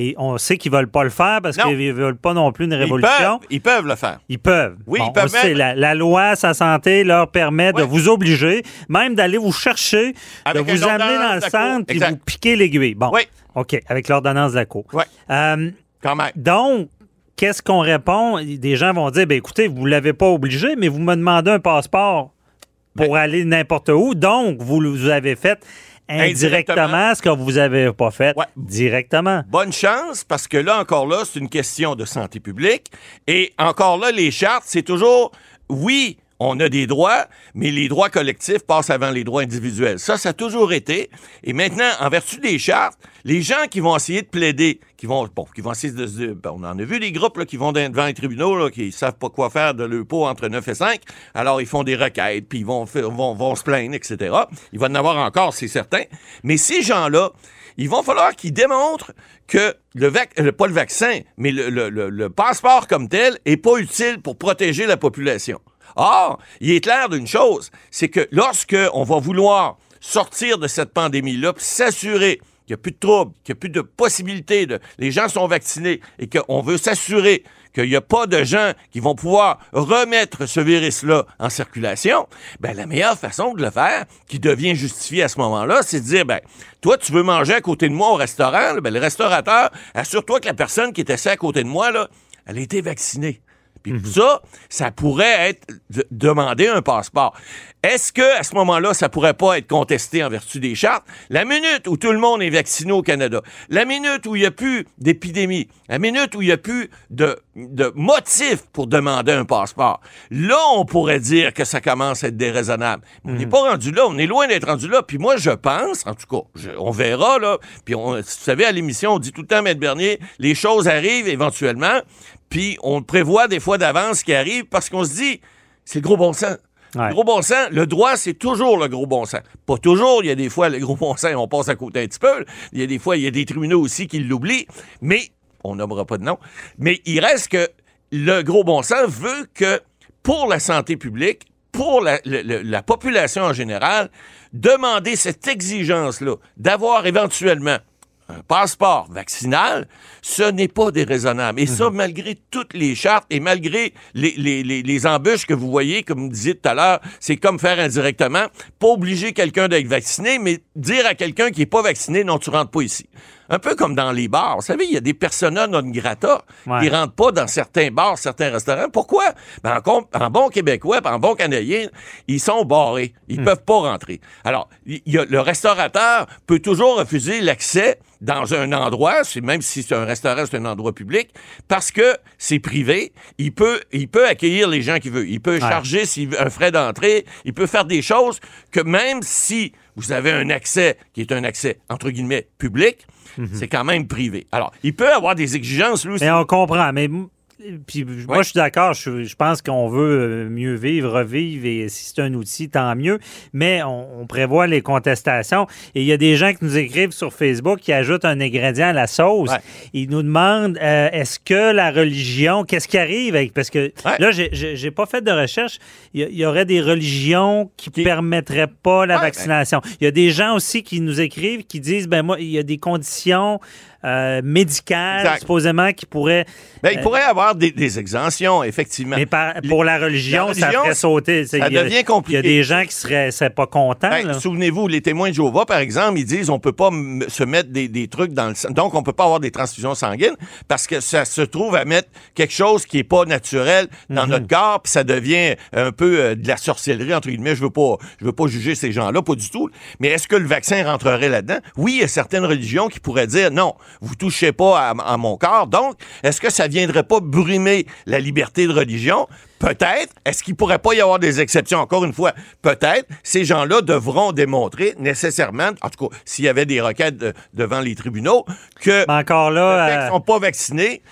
Et on sait qu'ils veulent pas le faire parce qu'ils ne veulent pas non plus une Ils révolution, peuvent, ils peuvent le faire. Ils peuvent. Oui, Bon, ils peuvent même- la, la loi sa santé leur permet de vous obliger, même d'aller vous chercher, Avec de vous amener dans le centre puis Exact. vous piquer l'aiguille. Bon, Oui. OK, avec l'ordonnance de la Cour. Ouais. Euh, Quand même. donc, qu'est-ce qu'on répond? Des gens vont dire, ben écoutez, vous ne l'avez pas obligé, mais vous me demandez un passeport pour Ben aller n'importe où. Donc, vous, vous avez fait indirectement, Indirectement. ce que vous avez pas fait Ouais. directement. Bonne chance, parce que là, encore là, c'est une question de santé publique. Et encore là, les chartes, c'est toujours, oui, on a des droits, mais les droits collectifs passent avant les droits individuels. Ça, ça a toujours été. Et maintenant, en vertu des chartes, les gens qui vont essayer de plaider, qui vont, bon, qui vont essayer de, se- ben, on en a vu des groupes là, qui vont devant les tribunaux, là, qui savent pas quoi faire de leur pot entre 9 et 5. Alors, ils font des requêtes, puis ils vont, faire- vont, vont se plaindre, etc. Il va en avoir encore, c'est certain. Mais ces gens-là, il va falloir qu'ils démontrent que le vac euh, pas le vaccin, mais le, le- le- le passeport comme tel est pas utile pour protéger la population. Or, il est clair d'une chose, c'est que lorsque on va vouloir sortir de cette pandémie-là, s'assurer qu'il n'y a plus de troubles, qu'il n'y a plus de possibilités, les gens sont vaccinés et qu'on veut s'assurer qu'il n'y a pas de gens qui vont pouvoir remettre ce virus-là en circulation, ben la meilleure façon de le faire, qui devient justifiée à ce moment-là, c'est de dire, ben, toi, tu veux manger à côté de moi au restaurant, ben, le restaurateur, assure-toi que la personne qui est assise à côté de moi, elle a été vaccinée. Puis ça, ça pourrait être de- demander un passeport. Est-ce que à ce moment-là, ça pourrait pas être contesté en vertu des chartes? La minute où tout le monde est vacciné au Canada, la minute où il n'y a plus d'épidémie, la minute où il n'y a plus de, de motif pour demander un passeport, là, on pourrait dire que ça commence à être déraisonnable. On n'est pas rendu là, on est loin d'être rendu là. Puis moi, je pense, en tout cas, je- on verra, là, puis on, vous savez, à l'émission, on dit tout le temps, Maître Bernier, les choses arrivent éventuellement, puis on prévoit des fois d'avance ce qui arrive parce qu'on se dit, c'est le gros bon sens. Ouais. Le gros bon sens, le droit, c'est toujours le gros bon sens. Pas toujours, il y a des fois, le gros bon sens, on passe à côté un petit peu. Il y a des fois, il y a des tribunaux aussi qui l'oublient, mais on nommera pas de nom. Mais il reste que le gros bon sens veut que pour la santé publique, pour la, la population en général, demander cette exigence-là d'avoir éventuellement un passeport vaccinal, ce n'est pas déraisonnable. Et ça, malgré toutes les chartes et malgré les, les, les, les embûches que vous voyez, comme vous disiez tout à l'heure, c'est comme faire indirectement, pas obliger quelqu'un d'être vacciné, mais dire à quelqu'un qui est pas vacciné, non, tu rentres pas ici. Un peu comme dans les bars. Vous savez, il y a des personas non grata Ouais. qui rentrent pas dans certains bars, certains restaurants. Pourquoi? Ben, en, bon québécois, en bon canadien, ils sont barrés. Ils peuvent pas rentrer. Alors, il y a, le restaurateur peut toujours refuser l'accès dans un endroit, même si c'est un restaurant, c'est un endroit public, parce que c'est privé. Il peut, il peut accueillir les gens qu'il veut. Il peut charger un frais d'entrée. Il peut faire des choses que même si vous avez un accès qui est un accès entre guillemets public, c'est quand même privé. Alors, il peut avoir des exigences lui. Mais on comprend. Mais puis moi, Ouais. je suis d'accord. Je, je pense qu'on veut euh, mieux vivre, revivre, et si c'est un outil, tant mieux. Mais on, on prévoit les contestations. Et il y a des gens qui nous écrivent sur Facebook qui ajoutent un ingrédient à la sauce. Ouais. Ils nous demandent euh, est-ce que la religion, qu'est-ce qui arrive avec. Parce que Ouais. là, j'ai- pas fait de recherche. Il y, a- il y aurait des religions qui, Qui- permettraient pas la vaccination. Il y a des gens aussi qui nous écrivent qui disent ben moi, il y a des conditions euh, médicales, Exact. supposément, qui pourraient. Ben, il pourrait y avoir des, des exemptions, effectivement. Mais par- pour la religion, La ça ferait sauter. ça a- devient compliqué. Il y a des gens qui seraient, seraient pas contents. Ben. Souvenez-vous, les témoins de Jéhovah, par exemple, ils disent on peut pas se mettre des, des trucs dans le sang. Donc, on peut pas avoir des transfusions sanguines parce que ça se trouve à mettre quelque chose qui est pas naturel dans Mhm. notre corps, puis ça devient un peu euh, de la sorcellerie, entre guillemets. Je veux pas, je veux pas juger ces gens-là, pas du tout. Mais est-ce que le vaccin rentrerait là-dedans? Oui, il y a certaines religions qui pourraient dire non, vous touchez pas à, à mon corps. Donc, est-ce que ça viendrait pas brimer la liberté de religion? Peut-être. Est-ce qu'il pourrait pas y avoir des exceptions? Encore une fois, peut-être. Ces gens-là devront démontrer nécessairement, en tout cas, s'il y avait des requêtes de- devant les tribunaux, que Mais encore là, qu'ils euh, sont pas vaccinés,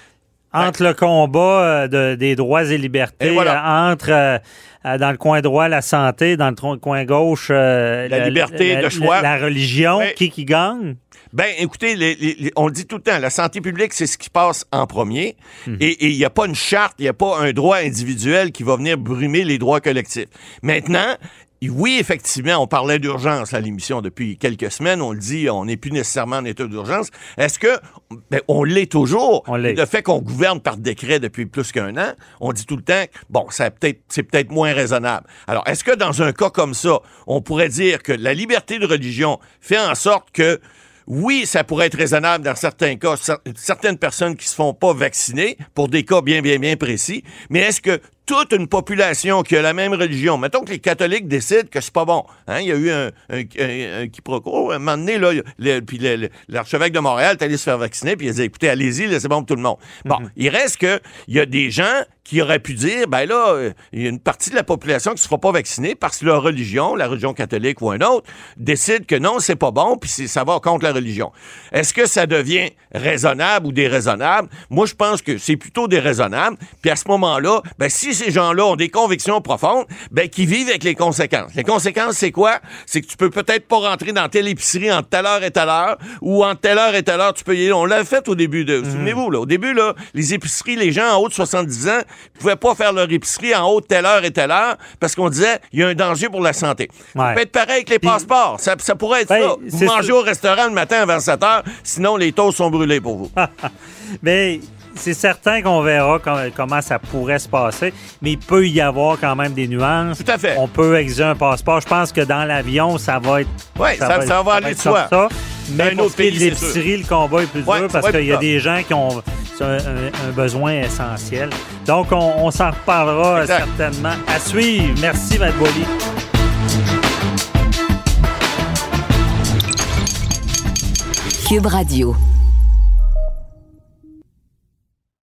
entre le combat euh, de- des droits et libertés, Et voilà. euh, entre euh, dans le coin droit la santé, dans le coin gauche euh, La liberté de choix. la, religion, qui qui gagne? Ben, écoutez, les- les- les- on le dit tout le temps, la santé publique, c'est ce qui passe en premier. Et et il n'y a pas une charte, il n'y a pas un droit individuel qui va venir brumer les droits collectifs. Maintenant, oui, effectivement, on parlait d'urgence à l'émission depuis quelques semaines. On le dit, on n'est plus nécessairement en état d'urgence. Est-ce que, ben, on l'est toujours? On l'est. Le fait qu'on gouverne par décret depuis plus qu'un an, on dit tout le temps, bon, ça peut-être, c'est peut-être moins raisonnable. Alors, est-ce que dans un cas comme ça, on pourrait dire que la liberté de religion fait en sorte que oui, ça pourrait être raisonnable dans certains cas, cer- certaines personnes qui se font pas vacciner pour des cas bien, bien, bien précis. Mais est-ce que toute une population qui a la même religion, mettons que les catholiques décident que c'est pas bon. Hein? Il y a eu un, un, un- un quiproquo. Un moment donné, là, le- puis l'archevêque de Montréal est allé se faire vacciner, puis il a dit, écoutez, allez-y, là, c'est bon pour tout le monde. Bon, il reste que il y a des gens qui auraient pu dire, ben là, euh, il y a une partie de la population qui ne se fera pas vaccinée parce que leur religion, la religion catholique ou un autre, décide que non, c'est pas bon, puis c'est- ça va contre la religion. Est-ce que ça devient raisonnable ou déraisonnable? Moi, je pense que c'est plutôt déraisonnable. Puis à ce moment-là, ben, si ces gens-là ont des convictions profondes, ben, qu'ils vivent avec les conséquences. Les conséquences, c'est quoi? C'est que tu peux peut-être pas rentrer dans telle épicerie entre telle heure et telle heure, ou entre telle heure et telle heure, tu peux y aller. On l'a fait au début de, souvenez-vous, là. Au début, là, les épiceries, les gens en haut de 70 ans, pouvaient pas faire leur épicerie en haut de telle heure et telle heure, parce qu'on disait, il y a un danger pour la santé. Ça peut être pareil avec les passeports. Ça, ça pourrait être Ben, ça. Vous mangez au restaurant le matin à 27 heures, sinon les toasts sont brûlés pour vous. Mais c'est certain qu'on verra com- comment ça pourrait se passer, mais il peut y avoir quand même des nuances. Tout à fait. On peut exiger un passeport. Je pense que dans l'avion, ça va être. Ouais, ça- ça va aller être de soi. ça. Mais un pour autre ce qui est de l'épicerie, le combat est plus Ouais, dur ça parce qu'il y a des gens qui ont c'est un, un- un besoin essentiel. Donc, on, on s'en reparlera Exact. certainement. À suivre. Merci, Matt Boily. Cube Radio.